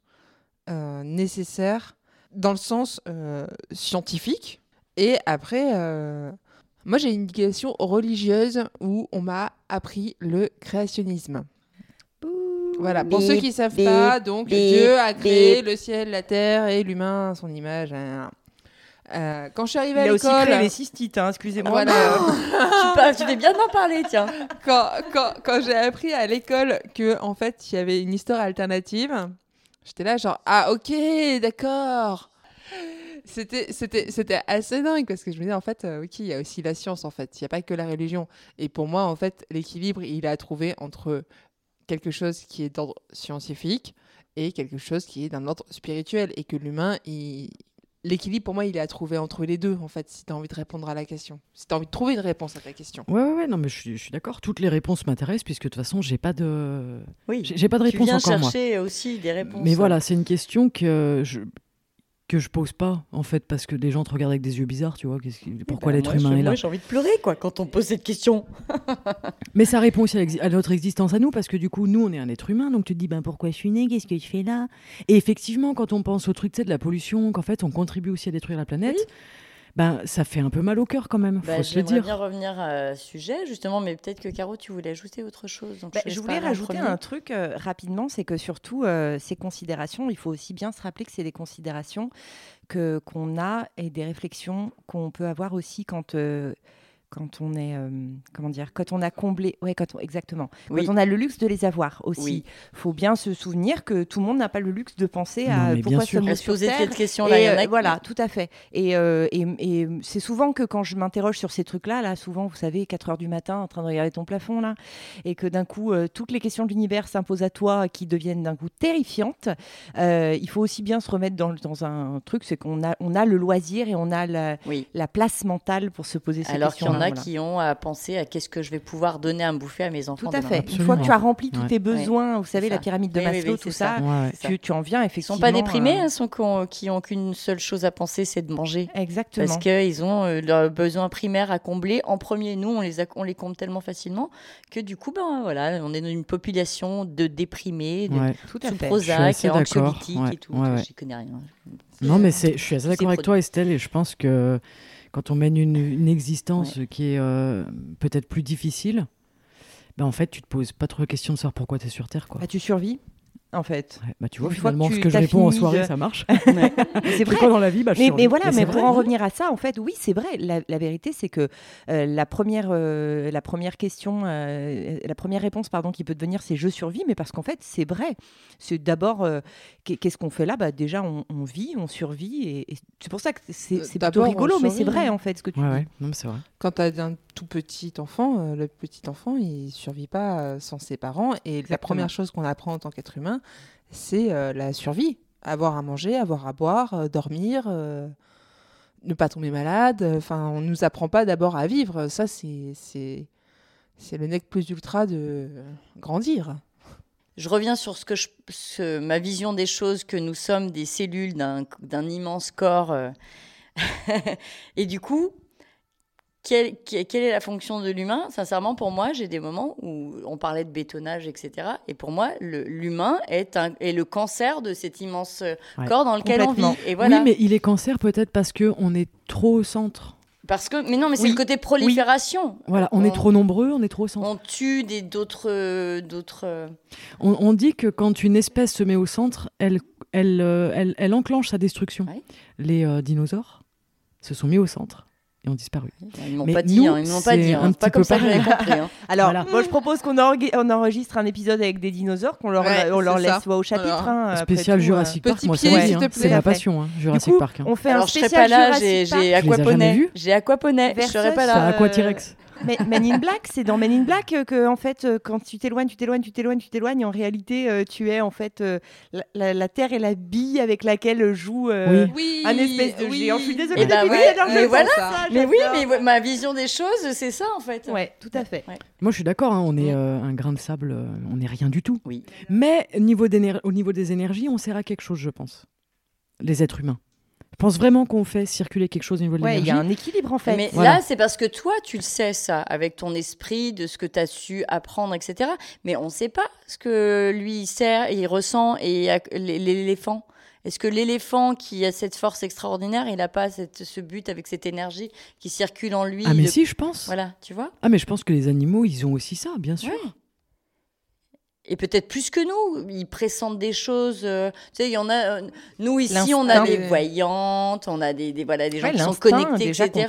euh, nécessaires dans le sens euh, scientifique. Et après, euh, moi j'ai une éducation religieuse où on m'a appris le créationnisme. Voilà, pour ceux qui ne savent pas, donc Dieu a créé le ciel, la terre et l'humain à son image. Hein. Euh, quand je suis arrivée à l'école. Il a aussi créé les cystites, hein, excusez-moi. Voilà. tu, tu fais bien d'en parler, tiens. Quand, quand, quand j'ai appris à l'école que en fait, il y avait une histoire alternative, j'étais là, genre, ah, ok, d'accord. C'était, c'était, c'était assez dingue parce que je me disais, en fait, euh, ok, il y a aussi la science, en fait. Il n'y a pas que la religion. Et pour moi, en fait, l'équilibre, il a trouvé entre quelque chose qui est d'ordre scientifique et quelque chose qui est d'un ordre spirituel. Et que l'humain, il l'équilibre, pour moi, il est à trouver entre les deux, en fait, si tu as envie de répondre à la question. Si tu as envie de trouver une réponse à ta question. Ouais, ouais, ouais non, mais je suis, je suis d'accord. Toutes les réponses m'intéressent, puisque de toute façon, j'ai pas de. Oui, j'ai pas de réponse tu viens chercher aussi des réponses. Mais voilà, c'est une question que je, que je pose pas en fait parce que les gens te regardent avec des yeux bizarres tu vois pourquoi bah, l'être humain est là moi j'ai envie de pleurer quoi quand on pose cette question. Mais ça répond aussi à, notre existence à nous parce que du coup nous on est un être humain donc tu te dis ben pourquoi je suis né qu'est-ce que je fais là? Et effectivement quand on pense au truc de la pollution qu'en fait on contribue aussi à détruire la planète ben, ça fait un peu mal au cœur quand même, faut bah, se le dire. bien revenir à ce sujet, justement, mais peut-être que Caro, tu voulais ajouter autre chose. Donc je, voulais rajouter un truc euh, rapidement, c'est que surtout, euh, ces considérations, il faut aussi bien se rappeler que c'est des considérations que qu'on a et des réflexions qu'on peut avoir aussi quand euh, quand on est euh, comment dire quand on a comblé ouais quand exactement. Quand on a le luxe de les avoir aussi. Il faut bien se souvenir que tout le monde n'a pas le luxe de penser à pourquoi se poser cette question là euh, voilà tout à fait. Et, euh, et, et c'est souvent que quand je m'interroge sur ces trucs là là souvent vous savez 4 heures du matin en train de regarder ton plafond là et que d'un coup toutes les questions de l'univers s'imposent à toi qui deviennent d'un coup terrifiantes il faut aussi bien se remettre dans, dans un truc c'est qu'on a on a le loisir et on a la, la place mentale pour se poser ces questions a qui ont à penser à qu'est-ce que je vais pouvoir donner à me bouffer à mes enfants. Tout à fait. Une fois que tu as rempli tous tes besoins, vous savez, la pyramide de Maslow, tout ça, tu, tu, en viens effectivement. Ils sont pas déprimés, euh... sont qui ont qu'une seule chose à penser, c'est de manger. Exactement. Parce qu'ils ont euh, leurs besoins primaires à combler en premier. Nous, on les, on les comble tellement facilement que du coup, ben voilà, on est dans une population de déprimés, de tout à fait. Prozac, anxiolytiques et tout. J'y connais rien. Non, mais je suis assez d'accord avec toi, Estelle, et je pense que quand on mène une, existence qui est euh, peut-être plus difficile, ben en fait, tu te poses pas trop de questions de savoir pourquoi tu es sur Terre. Quoi. Bah, tu survis? En fait. bah, tu vois, finalement, ce que je réponds en soirée, ça marche. c'est vrai. Quoi dans la vie, bah, mais, mais, voilà, mais, pour en revenir à ça, en fait, oui, c'est vrai. La, vérité, c'est que euh, la, première, euh, la première question, euh, la première réponse, pardon, qui peut devenir, c'est je survis, mais parce qu'en fait, c'est vrai. C'est d'abord, qu'est-ce qu'on fait là? Bah, Déjà, on, vit, on survit, et, c'est pour ça que c'est plutôt rigolo, mais c'est vrai, en fait, ce que tu dis. Non, c'est vrai. Quand tu as un tout petit enfant, le petit enfant, il survit pas sans ses parents, et la première chose qu'on apprend en tant qu'être humain, c'est euh, la survie. Avoir à manger, avoir à boire, euh, dormir, euh, ne pas tomber malade. Enfin, on ne nous apprend pas d'abord à vivre. Ça, c'est, c'est, c'est le nec plus ultra de grandir. Je reviens sur ce que je, ma vision des choses, que nous sommes des cellules d'un, d'un immense corps. et du coup, quelle, est la fonction de l'humain? Sincèrement, pour moi, j'ai des moments où on parlait de bétonnage, etc. Et pour moi, l'humain est, est le cancer de cet immense euh, corps dans lequel on vit. Et voilà. Oui, mais il est cancer peut-être parce qu'on est trop au centre. Parce que, mais non, mais c'est le côté prolifération. Voilà, on, est trop nombreux, on est trop au centre. On tue d'autres, d'autres. Euh, on, dit que quand une espèce se met au centre, elle, elle, euh, elle, elle enclenche sa destruction. Les dinosaures se sont mis au centre et ont disparu. Ils m'ont pas dit, hein, ils m'ont pas dit, hein. un pas comme ça compris. Hein. Alors, moi je propose qu'on on enregistre un épisode avec des dinosaures, qu'on leur, on leur laisse au chapitre. Hein, spécial Jurassic Park, moi c'est ma passion, Jurassic Park. On fait un spécial J'ai aquaponé, j'ai aquaponé, je serais pas là. Aquatirex. Mais Men in Black, c'est dans Men in Black que, en fait, euh, quand tu t'éloignes, tu t'éloignes, tu t'éloignes, tu t'éloignes, en réalité, euh, tu es en fait euh, la, terre et la bille avec laquelle joue oui. un espèce de géant. Je suis désolée eh ben mais voilà. mais oui, mais ma vision des choses, c'est ça en fait. Ouais, tout à fait. Moi, je suis d'accord. Hein, on est un grain de sable, on n'est rien du tout. Oui. Mais niveau au niveau des énergies, on sert à quelque chose, je pense. Les êtres humains. Je pense vraiment qu'on fait circuler quelque chose au niveau de l'énergie. il y a un équilibre en fait. Mais là, c'est parce que toi, tu le sais ça, avec ton esprit, de ce que tu as su apprendre, etc. Mais on ne sait pas ce que lui, il sert, il ressent, et l'éléphant. Est-ce que l'éléphant qui a cette force extraordinaire, il n'a pas cette, ce but avec cette énergie qui circule en lui Ah mais si, je pense. Voilà, tu vois? Ah mais je pense que les animaux, ils ont aussi ça, bien sûr et peut-être plus que nous, ils pressentent des choses. Euh, tu sais, il y en a. Euh, nous ici, on a des voyantes, on a des, des voilà des gens qui sont connectés, etc.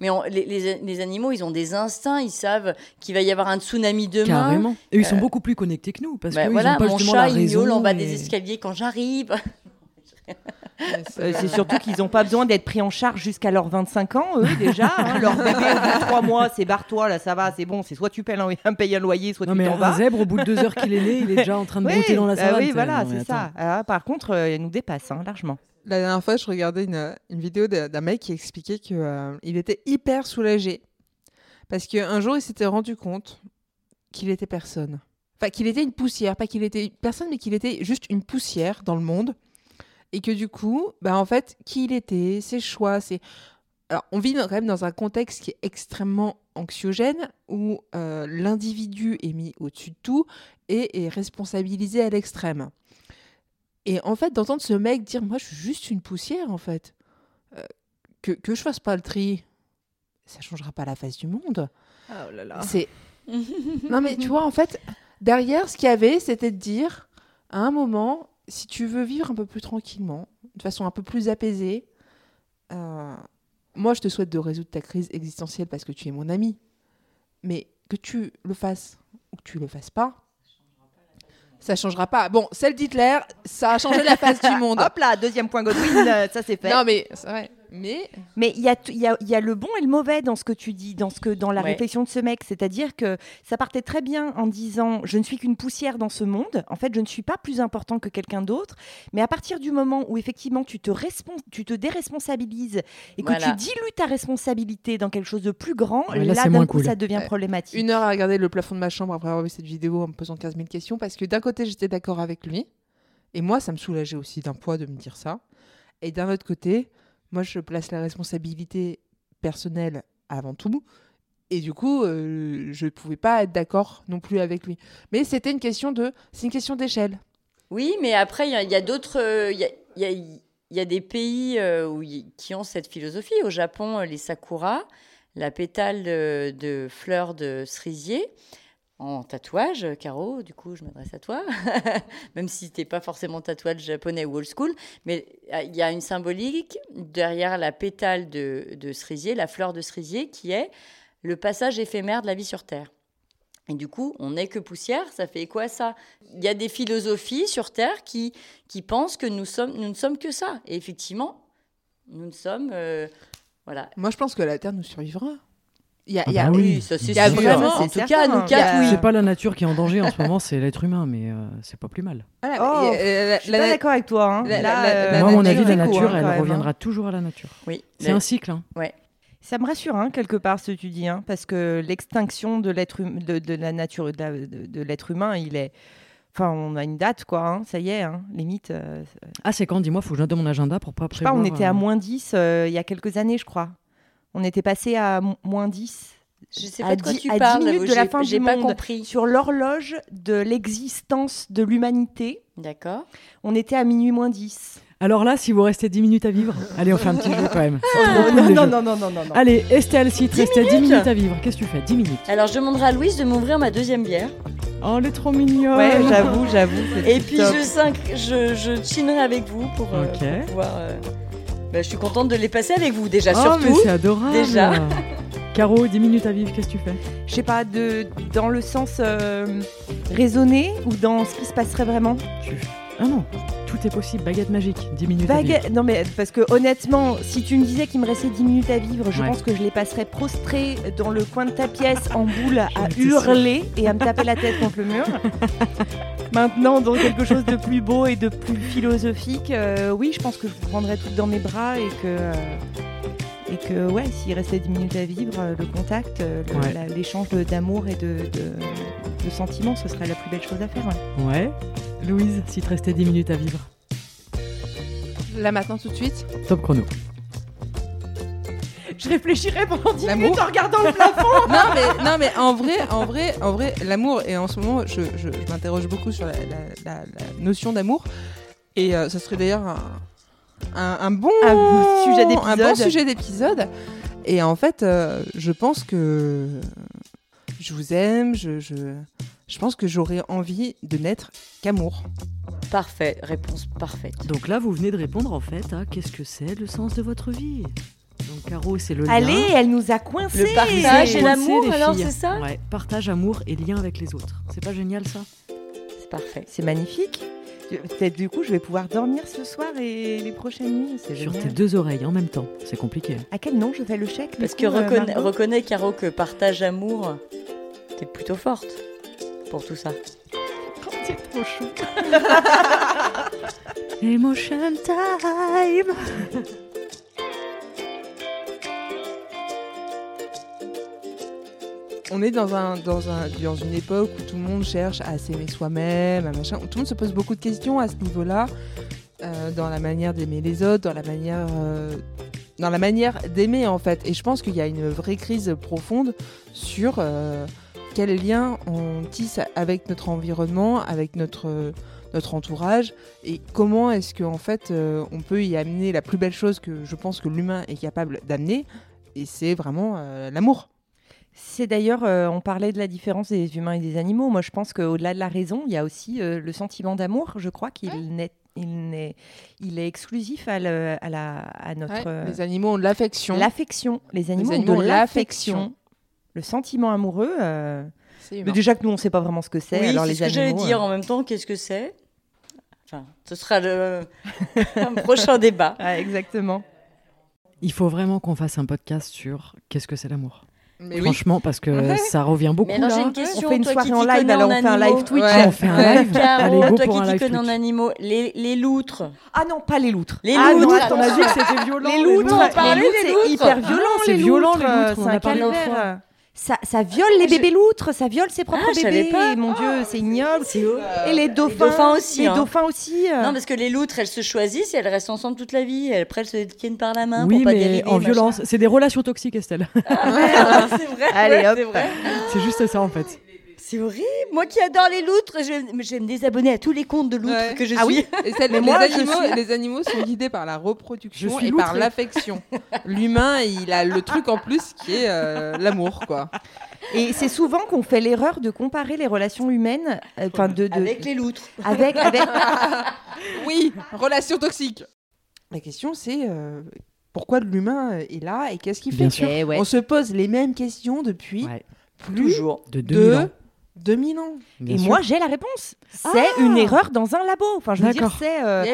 Mais les, les, animaux, ils ont des instincts, ils savent qu'il va y avoir un tsunami demain. Carrément. Et ils sont euh, beaucoup plus connectés que nous parce bah, que voilà, ils ont pas mon chat, il miaule en bas des escaliers quand j'arrive. Euh, c'est surtout qu'ils n'ont pas besoin d'être pris en charge jusqu'à leurs 25 ans, eux, déjà. Hein. leur bébé, au bout de 3 mois, c'est barre-toi, là, ça va, c'est bon. C'est soit tu payes un, paye un loyer, soit non, tu t'en vas. Un zèbre, au bout de 2 heures qu'il est né, il est déjà en train de brouter dans la bah savane. oui, voilà, c'est ça. Ah, par contre, euh, il nous dépasse hein, largement. La dernière fois, je regardais une, une vidéo d'un mec qui expliquait qu'il euh, il était hyper soulagé. Parce qu'un jour, il s'était rendu compte qu'il était personne. Enfin, qu'il était une poussière. Pas qu'il était personne, mais qu'il était juste une poussière dans le monde et que du coup, bah en fait, qui il était, ses choix, c'est alors on vit quand même dans un contexte qui est extrêmement anxiogène où euh, l'individu est mis au-dessus de tout et est responsabilisé à l'extrême. Et en fait, d'entendre ce mec dire moi je suis juste une poussière en fait, euh, que que je fasse pas le tri, ça changera pas la face du monde. Oh là là. C'est non mais tu vois en fait derrière ce qu'il y avait, c'était de dire à un moment si tu veux vivre un peu plus tranquillement, de façon un peu plus apaisée, euh, moi je te souhaite de résoudre ta crise existentielle parce que tu es mon ami. Mais que tu le fasses ou que tu le fasses pas, ça changera pas. Bon, celle d'Hitler, ça a changé la face du monde. Hop là, deuxième point Godwin, euh, ça c'est fait. Non mais c'est vrai. Mais mais il y a, y, a, y a le bon et le mauvais dans ce que tu dis, dans, ce que, dans la réflexion de ce mec. C'est-à-dire que ça partait très bien en disant je ne suis qu'une poussière dans ce monde. En fait, je ne suis pas plus important que quelqu'un d'autre. Mais à partir du moment où effectivement tu te, tu te déresponsabilises et que tu dilues ta responsabilité dans quelque chose de plus grand, là, d'un coup ça devient problématique. Une heure à regarder le plafond de ma chambre après avoir vu cette vidéo en me posant 15 000 questions parce que d'un côté j'étais d'accord avec lui et moi ça me soulageait aussi d'un poids de me dire ça. Et d'un autre côté, moi, je place la responsabilité personnelle avant tout. Et du coup, euh, je ne pouvais pas être d'accord non plus avec lui. Mais c'était une question de, c'est une question d'échelle. Oui, mais après, il y, a, d'autres, euh, il y, des pays euh, qui ont cette philosophie. Au Japon, les sakura, la pétale de, de fleurs de cerisier, en tatouage, Caro, du coup je m'adresse à toi, même si tu n'es pas forcément tatouage japonais ou old school, mais euh, il y a une symbolique derrière la pétale de, de cerisier, la fleur de cerisier, qui est le passage éphémère de la vie sur Terre. Et du coup, on n'est que poussière, ça fait quoi ça? Il y a des philosophies sur Terre qui, qui pensent que nous, sommes, nous ne sommes que ça. Et effectivement, nous ne sommes... Euh, voilà. Moi, je pense que la Terre nous survivra. Il y a, y a, oui, ça c'est vraiment, en tout cas, nous quatre, oui. C'est pas la nature qui est en danger en ce moment, c'est l'être humain, mais euh, c'est pas plus mal. oh, je suis pas d'accord avec toi. Hein. Moi, à mon avis, la nature, elle hein, reviendra toujours à la nature. Oui. C'est un cycle. Hein. Ouais. Ça me rassure hein, quelque part ce que tu dis, hein, parce que l'extinction de l'être hum, de, de, la nature de, de l'être humain, il est. Enfin, on a une date, quoi. Hein, ça y est, hein, limite. Euh, ah, c'est quand Dis-moi, faut que je note mon agenda pour pas prévoir. Je sais pas, on était à euh, moins 10 il y a quelques années, je crois. On était passé à moins 10. Je sais pas de quoi tu parles. 10 minutes de la fin du pas monde, compris. sur l'horloge de l'existence de l'humanité. D'accord. On était à minuit moins 10. Alors là, si vous restez 10 minutes à vivre, allez, on fait un petit jeu quand même. Ah, non, non, non, non, non, non, Allez, Estelle, si tu restais 10 minutes à vivre, qu'est-ce que tu fais? 10 minutes. Alors, je demanderai à Louise de m'ouvrir ma deuxième bière. Oh, elle est trop mignonne. Ouais, j'avoue, j'avoue. Et puis, je, je, je chinerai avec vous pour, euh, pouvoir. Euh, bah, je suis contente de les passer avec vous déjà, oh, surtout. mais c'est adorable. Déjà. Caro, 10 minutes à vivre, qu'est-ce que tu fais? Je sais pas, de, dans le sens euh, raisonné ou dans ce qui se passerait vraiment? Ah non, tout est possible, baguette magique, 10 minutes à vivre. Non mais parce que honnêtement, si tu me disais qu'il me restait 10 minutes à vivre, je pense que je les passerais prostrés dans le coin de ta pièce en boule à hurler et à me taper la tête contre le mur. Maintenant, dans quelque chose de plus beau et de plus philosophique, euh, oui, je pense que je vous prendrais tout dans mes bras et que... Euh, et que ouais, s'il restait 10 minutes à vivre, euh, le contact, l'échange d'amour et de, de, sentiments, ce serait la plus belle chose à faire. Ouais. Louise, s'il te restait 10 minutes à vivre Là maintenant, tout de suite Top chrono. Je réfléchirais pendant 10 minutes en regardant le plafond. non mais non mais en vrai, en vrai, en vrai, l'amour et en ce moment, je, je, m'interroge beaucoup sur la, la, notion d'amour et euh, ça serait d'ailleurs un, un, bon sujet d'épisode. Un bon sujet d'épisode. Et en fait, euh, je pense que je vous aime, je, je, je pense que j'aurais envie de n'être qu'amour. Parfait, réponse parfaite. Donc là, vous venez de répondre en fait à qu'est-ce que c'est le sens de votre vie? Donc Caro, c'est le lien. Allez, elle nous a coincé. Le partage et l'amour, alors c'est ça? Ouais, partage, amour et lien avec les autres. C'est pas génial ça? C'est parfait. C'est magnifique. Peut-être du coup, je vais pouvoir dormir ce soir et les prochaines nuits. Sur tes deux oreilles en même temps. C'est compliqué. À quel nom je fais le chèque Parce que reconnais, reconnais, Caro, que partage amour, t'es plutôt forte pour tout ça. Oh, c'est trop chou. Emotion time. on est dans, un, dans, un, dans une époque où tout le monde cherche à s'aimer soi-même, machin. Tout le monde se pose beaucoup de questions à ce niveau-là, euh, dans la manière d'aimer les autres, dans la manière, euh, dans la manière d'aimer en fait. Et je pense qu'il y a une vraie crise profonde sur euh, quel lien on tisse avec notre environnement, avec notre notre entourage et comment est-ce qu'en fait on peut y amener la plus belle chose que je pense que l'humain est capable d'amener et c'est vraiment l'amour. C'est d'ailleurs, euh, on parlait de la différence des humains et des animaux. Moi, je pense qu'au-delà de la raison, il y a aussi euh, le sentiment d'amour. Je crois qu'il n'est il est, il est exclusif à, la, à notre. les animaux ont de l'affection. L'affection. Les animaux, ont de l'affection. Le sentiment amoureux. Euh, mais déjà que nous, on ne sait pas vraiment ce que c'est. Oui, alors les ce que j'allais dire en même temps. Qu'est-ce que c'est? Enfin, ce sera le prochain débat. exactement. Il faut vraiment qu'on fasse un podcast sur qu'est-ce que c'est l'amour. Franchement, parce que ça revient beaucoup. Mais j'ai une question. On fait une soirée en live, alors on fait un live Twitch. On fait un live. Caro, toi qui t'y connais en animaux, les, les loutres. Ah non, pas les loutres. Les ah loutres. on a dit que c'était violent. Les loutres, c'est hyper violent. C'est violent, les loutres. C'est un calvaire ça, ça, viole les bébés loutres, ça viole ses propres ah, bébés. Pas. Mon Dieu, oh. c'est ignoble. Et les dauphins, les dauphins aussi. Les hein. dauphins aussi. Euh. Non, parce que les loutres, elles se choisissent et elles restent ensemble toute la vie. Après, elles se tiennent par la main oui, pour pas mais dériver. En violence, c'est des relations toxiques, Estelle. Ah, c'est vrai. Allez, hop. C'est juste ça en fait. C'est horrible. Moi qui adore les loutres, je, vais me désabonner à tous les comptes de loutres que je ah suis. Oui. Et les, moi, animaux, les animaux sont guidés par la reproduction et par l'affection. L'humain, il a le truc en plus qui est euh, l'amour, quoi. Et c'est souvent qu'on fait l'erreur de comparer les relations humaines, euh, enfin de, avec les loutres. Avec, avec... oui, relations toxiques. La question c'est euh, pourquoi l'humain est là et qu'est-ce qu'il fait? Sûr. Eh On se pose les mêmes questions depuis plus Toujours. de 2000 ans. 2000 ans. et moi, j'ai la réponse. C'est ah une erreur dans un labo. Enfin, je veux dire, c'est. Euh,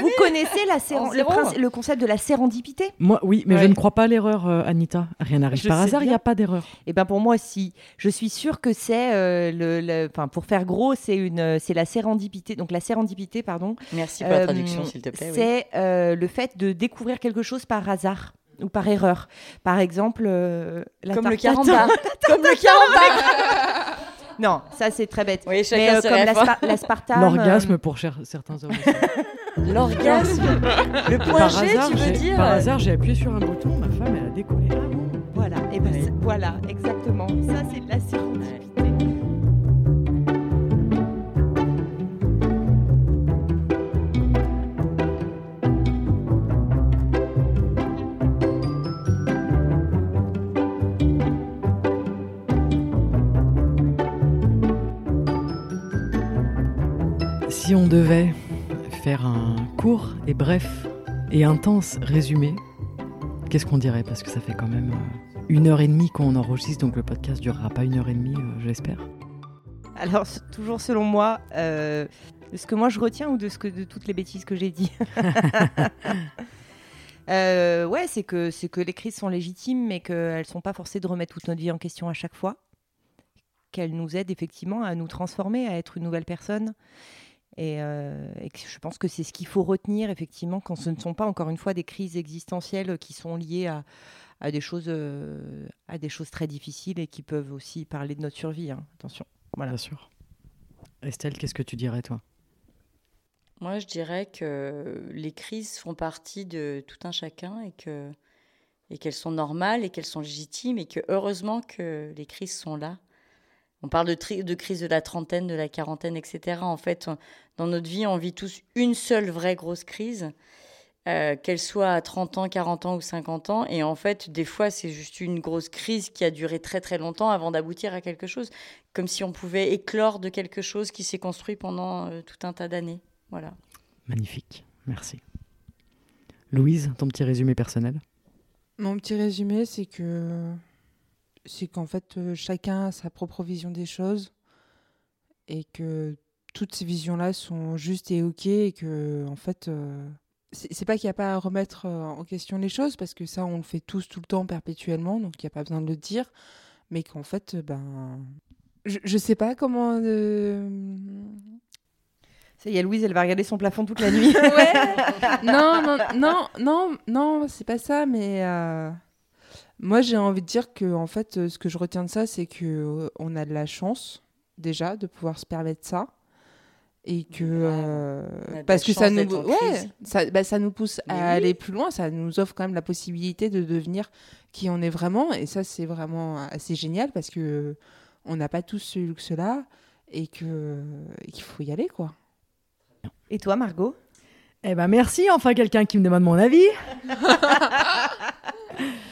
vous connaissez la le, le, concept de la sérendipité Moi, oui, mais je ne crois pas à l'erreur, euh, Anita. Rien n'arrive par hasard, il n'y a pas d'erreur. Et eh ben pour moi, si. Je suis sûre que c'est. Euh, le, Enfin, pour faire gros, c'est une, c'est la sérendipité. Donc, la sérendipité, pardon. Merci pour la traduction, s'il te plaît. C'est le fait de découvrir quelque chose par hasard ou par erreur. Par exemple, euh, la Comme le caramba. Comme le caramba. non, ça c'est très bête. Oui, Mais euh, comme l'aspartame. L'orgasme euh, pour certains hommes. L'orgasme Le point G, tu veux dire Par hasard, j'ai appuyé sur un bouton, ma femme, elle a décollé. Ah bon? Voilà, et ben, voilà, exactement. Ça, c'est de la sérendipité. Si on devait faire un court et bref et intense résumé, qu'est-ce qu'on dirait? Parce que ça fait quand même euh, une heure et demie qu'on enregistre, donc le podcast durera pas une heure et demie, euh, j'espère. Alors, toujours selon moi, euh, de ce que moi je retiens ou de, ce que, de toutes les bêtises que j'ai dit? Ouais, c'est que, c'est que les crises sont légitimes, mais qu'elles ne sont pas forcées de remettre toute notre vie en question à chaque fois. Qu'elles nous aident effectivement à nous transformer, à être une nouvelle personne euh, et, je pense que c'est ce qu'il faut retenir, effectivement, quand ce ne sont pas, encore une fois, des crises existentielles qui sont liées à, des, choses, euh, à des choses très difficiles et qui peuvent aussi parler de notre survie. Hein. Attention. Voilà. Bien sûr. Estelle, qu'est-ce que tu dirais, toi? Moi, je dirais que les crises font partie de tout un chacun et que et qu'elles sont normales et qu'elles sont légitimes et que heureusement que les crises sont là on parle de, de, crise de la trentaine, de la quarantaine, etc. En fait, dans notre vie, on vit tous une seule vraie grosse crise, euh, qu'elle soit à 30 ans, 40 ans ou 50 ans. Et en fait, des fois, c'est juste une grosse crise qui a duré très très longtemps avant d'aboutir à quelque chose, comme si on pouvait éclore de quelque chose qui s'est construit pendant euh, tout un tas d'années. Voilà. Magnifique, merci. Louise, ton petit résumé personnel? Mon petit résumé, c'est que c'est qu'en fait, euh, chacun a sa propre vision des choses et que toutes ces visions-là sont justes et ok et que, en fait, euh, c'est pas qu'il n'y a pas à remettre euh, en question les choses parce que ça, on le fait tous tout le temps, perpétuellement, donc il n'y a pas besoin de le dire, mais qu'en fait, ben. Je, je sais pas comment. Ça y est, Louise, elle va regarder son plafond toute la nuit. ouais. Non, non, non, non, non, c'est pas ça, mais. Moi, j'ai envie de dire que, en fait, euh, ce que je retiens de ça, c'est que euh, on a de la chance déjà de pouvoir se permettre ça. Et que euh, parce que ça nous ouais, ça, bah, ça nous pousse à aller plus loin ça nous offre quand même la possibilité de devenir qui on est vraiment. Et ça c'est vraiment assez génial parce que on n'a pas tous ce luxe là et que qu'il faut y aller quoi. Et toi Margot? Eh ben merci enfin quelqu'un qui me demande mon avis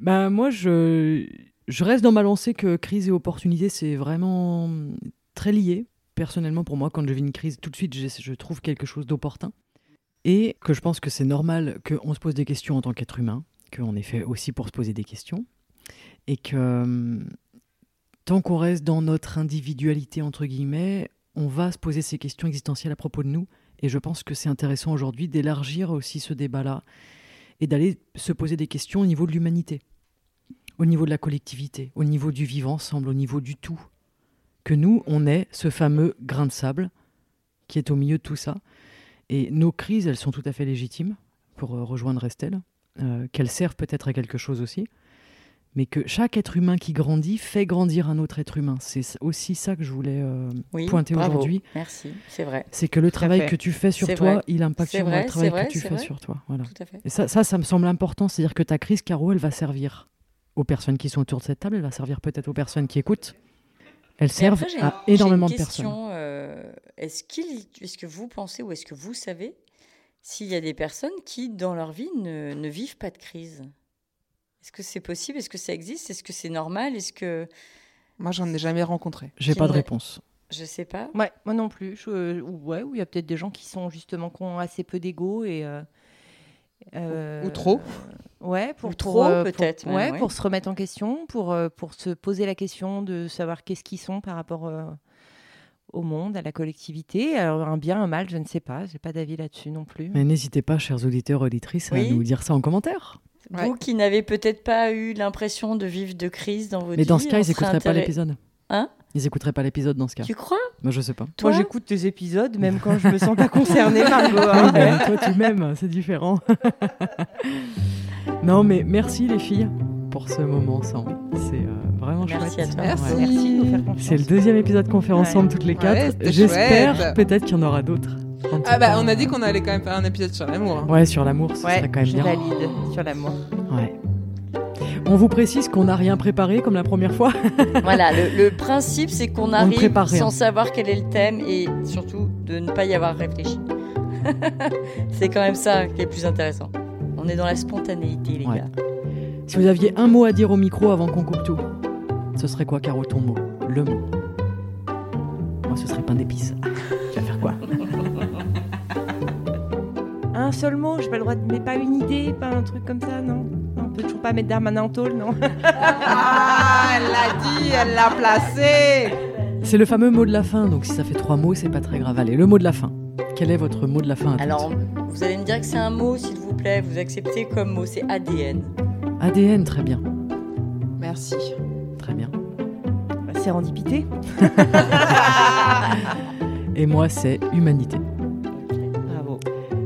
Ben, moi, je, reste dans ma lancée que crise et opportunité, c'est vraiment très lié. Personnellement, pour moi, quand je vis une crise, tout de suite, je, je trouve quelque chose d'opportun. Et que je pense que c'est normal qu'on se pose des questions en tant qu'être humain, qu'on est fait aussi pour se poser des questions. Et que tant qu'on reste dans notre individualité, entre guillemets, on va se poser ces questions existentielles à propos de nous. Et je pense que c'est intéressant aujourd'hui d'élargir aussi ce débat-là et d'aller se poser des questions au niveau de l'humanité, au niveau de la collectivité, au niveau du vivre ensemble, au niveau du tout. Que nous, on est ce fameux grain de sable qui est au milieu de tout ça. Et nos crises, elles sont tout à fait légitimes, pour euh, rejoindre Estelle, euh, qu'elles servent peut-être à quelque chose aussi mais que chaque être humain qui grandit fait grandir un autre être humain. C'est aussi ça que je voulais euh, pointer aujourd'hui. Merci, c'est vrai. C'est que le travail que tu fais sur toi, il impacte sur le travail que tu fais sur toi. Voilà. Tout à fait. Et ça, ça, ça me semble important. C'est-à-dire que ta crise, Caro, elle va servir aux personnes qui sont autour de cette table, elle va servir peut-être aux personnes qui écoutent. Elles servent à énormément de personnes. Euh, est-ce est que vous pensez ou est-ce que vous savez s'il y a des personnes qui, dans leur vie, ne, ne vivent pas de crise? Est-ce que c'est possible? Est-ce que ça existe? Est-ce que c'est normal? Est-ce que moi j'en ai jamais rencontré. J'ai pas de réponse. Je sais pas. Ouais, moi non plus. Je, ouais, il y a peut-être des gens qui sont justement qui ont assez peu d'ego et euh, euh, ou trop. ouais, pour trop euh, peut-être. Ouais, pour se remettre en question, pour pour se poser la question de savoir qu'est-ce qu'ils sont par rapport au monde, à la collectivité. Alors un bien, un mal, je ne sais pas. J'ai pas d'avis là-dessus non plus. Mais n'hésitez pas, chers auditeurs auditrices, à nous dire ça en commentaire. Vous qui n'avez peut-être pas eu l'impression de vivre de crise dans votre vie. Mais dans ce cas, ils n'écouteraient pas l'épisode. Hein? Ils n'écouteraient pas l'épisode dans ce cas. Tu crois? Moi, je sais pas. Toi, j'écoute tes épisodes, même quand je me sens pas concernée, Margot. Hein. toi, tu m'aimes, c'est différent. non, mais merci les filles pour ce moment ensemble. C'est euh, vraiment merci À toi. Merci. merci de nous faire C'est le deuxième épisode qu'on fait ensemble toutes les quatre. J'espère peut-être qu'il y en aura d'autres. Ah bah on a dit qu'on allait quand même faire un épisode sur l'amour. Hein. Ouais, sur l'amour, ça serait quand même bien. valide sur l'amour. Ouais. On vous précise qu'on n'a rien préparé comme la première fois. voilà, le, principe c'est qu'on arrive sans savoir quel est le thème et surtout de ne pas y avoir réfléchi. c'est quand même ça qui est plus intéressant. On est dans la spontanéité, les gars. Si vous aviez un mot à dire au micro avant qu'on coupe tout, ce serait quoi, Caro, ton mot? Le mot. Moi, ce serait pain d'épices. tu vas faire quoi? Un seul mot, j'ai pas le droit de. Mais pas une idée, pas un truc comme ça, non? On peut toujours pas mettre Darmanin en tôle, non Ah, elle l'a dit, elle l'a placé C'est le fameux mot de la fin, donc si ça fait trois mots, c'est pas très grave. Allez, le mot de la fin. Quel est votre mot de la fin Alors, vous allez me dire que c'est un mot, s'il vous plaît, vous acceptez comme mot, c'est ADN. ADN, très bien. Merci. Très bien. Bah, sérendipité. Et moi, c'est humanité.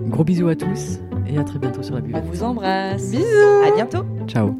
Gros bisous à tous et à très bientôt sur la bulle. On vous embrasse. Bisous. À bientôt. Ciao.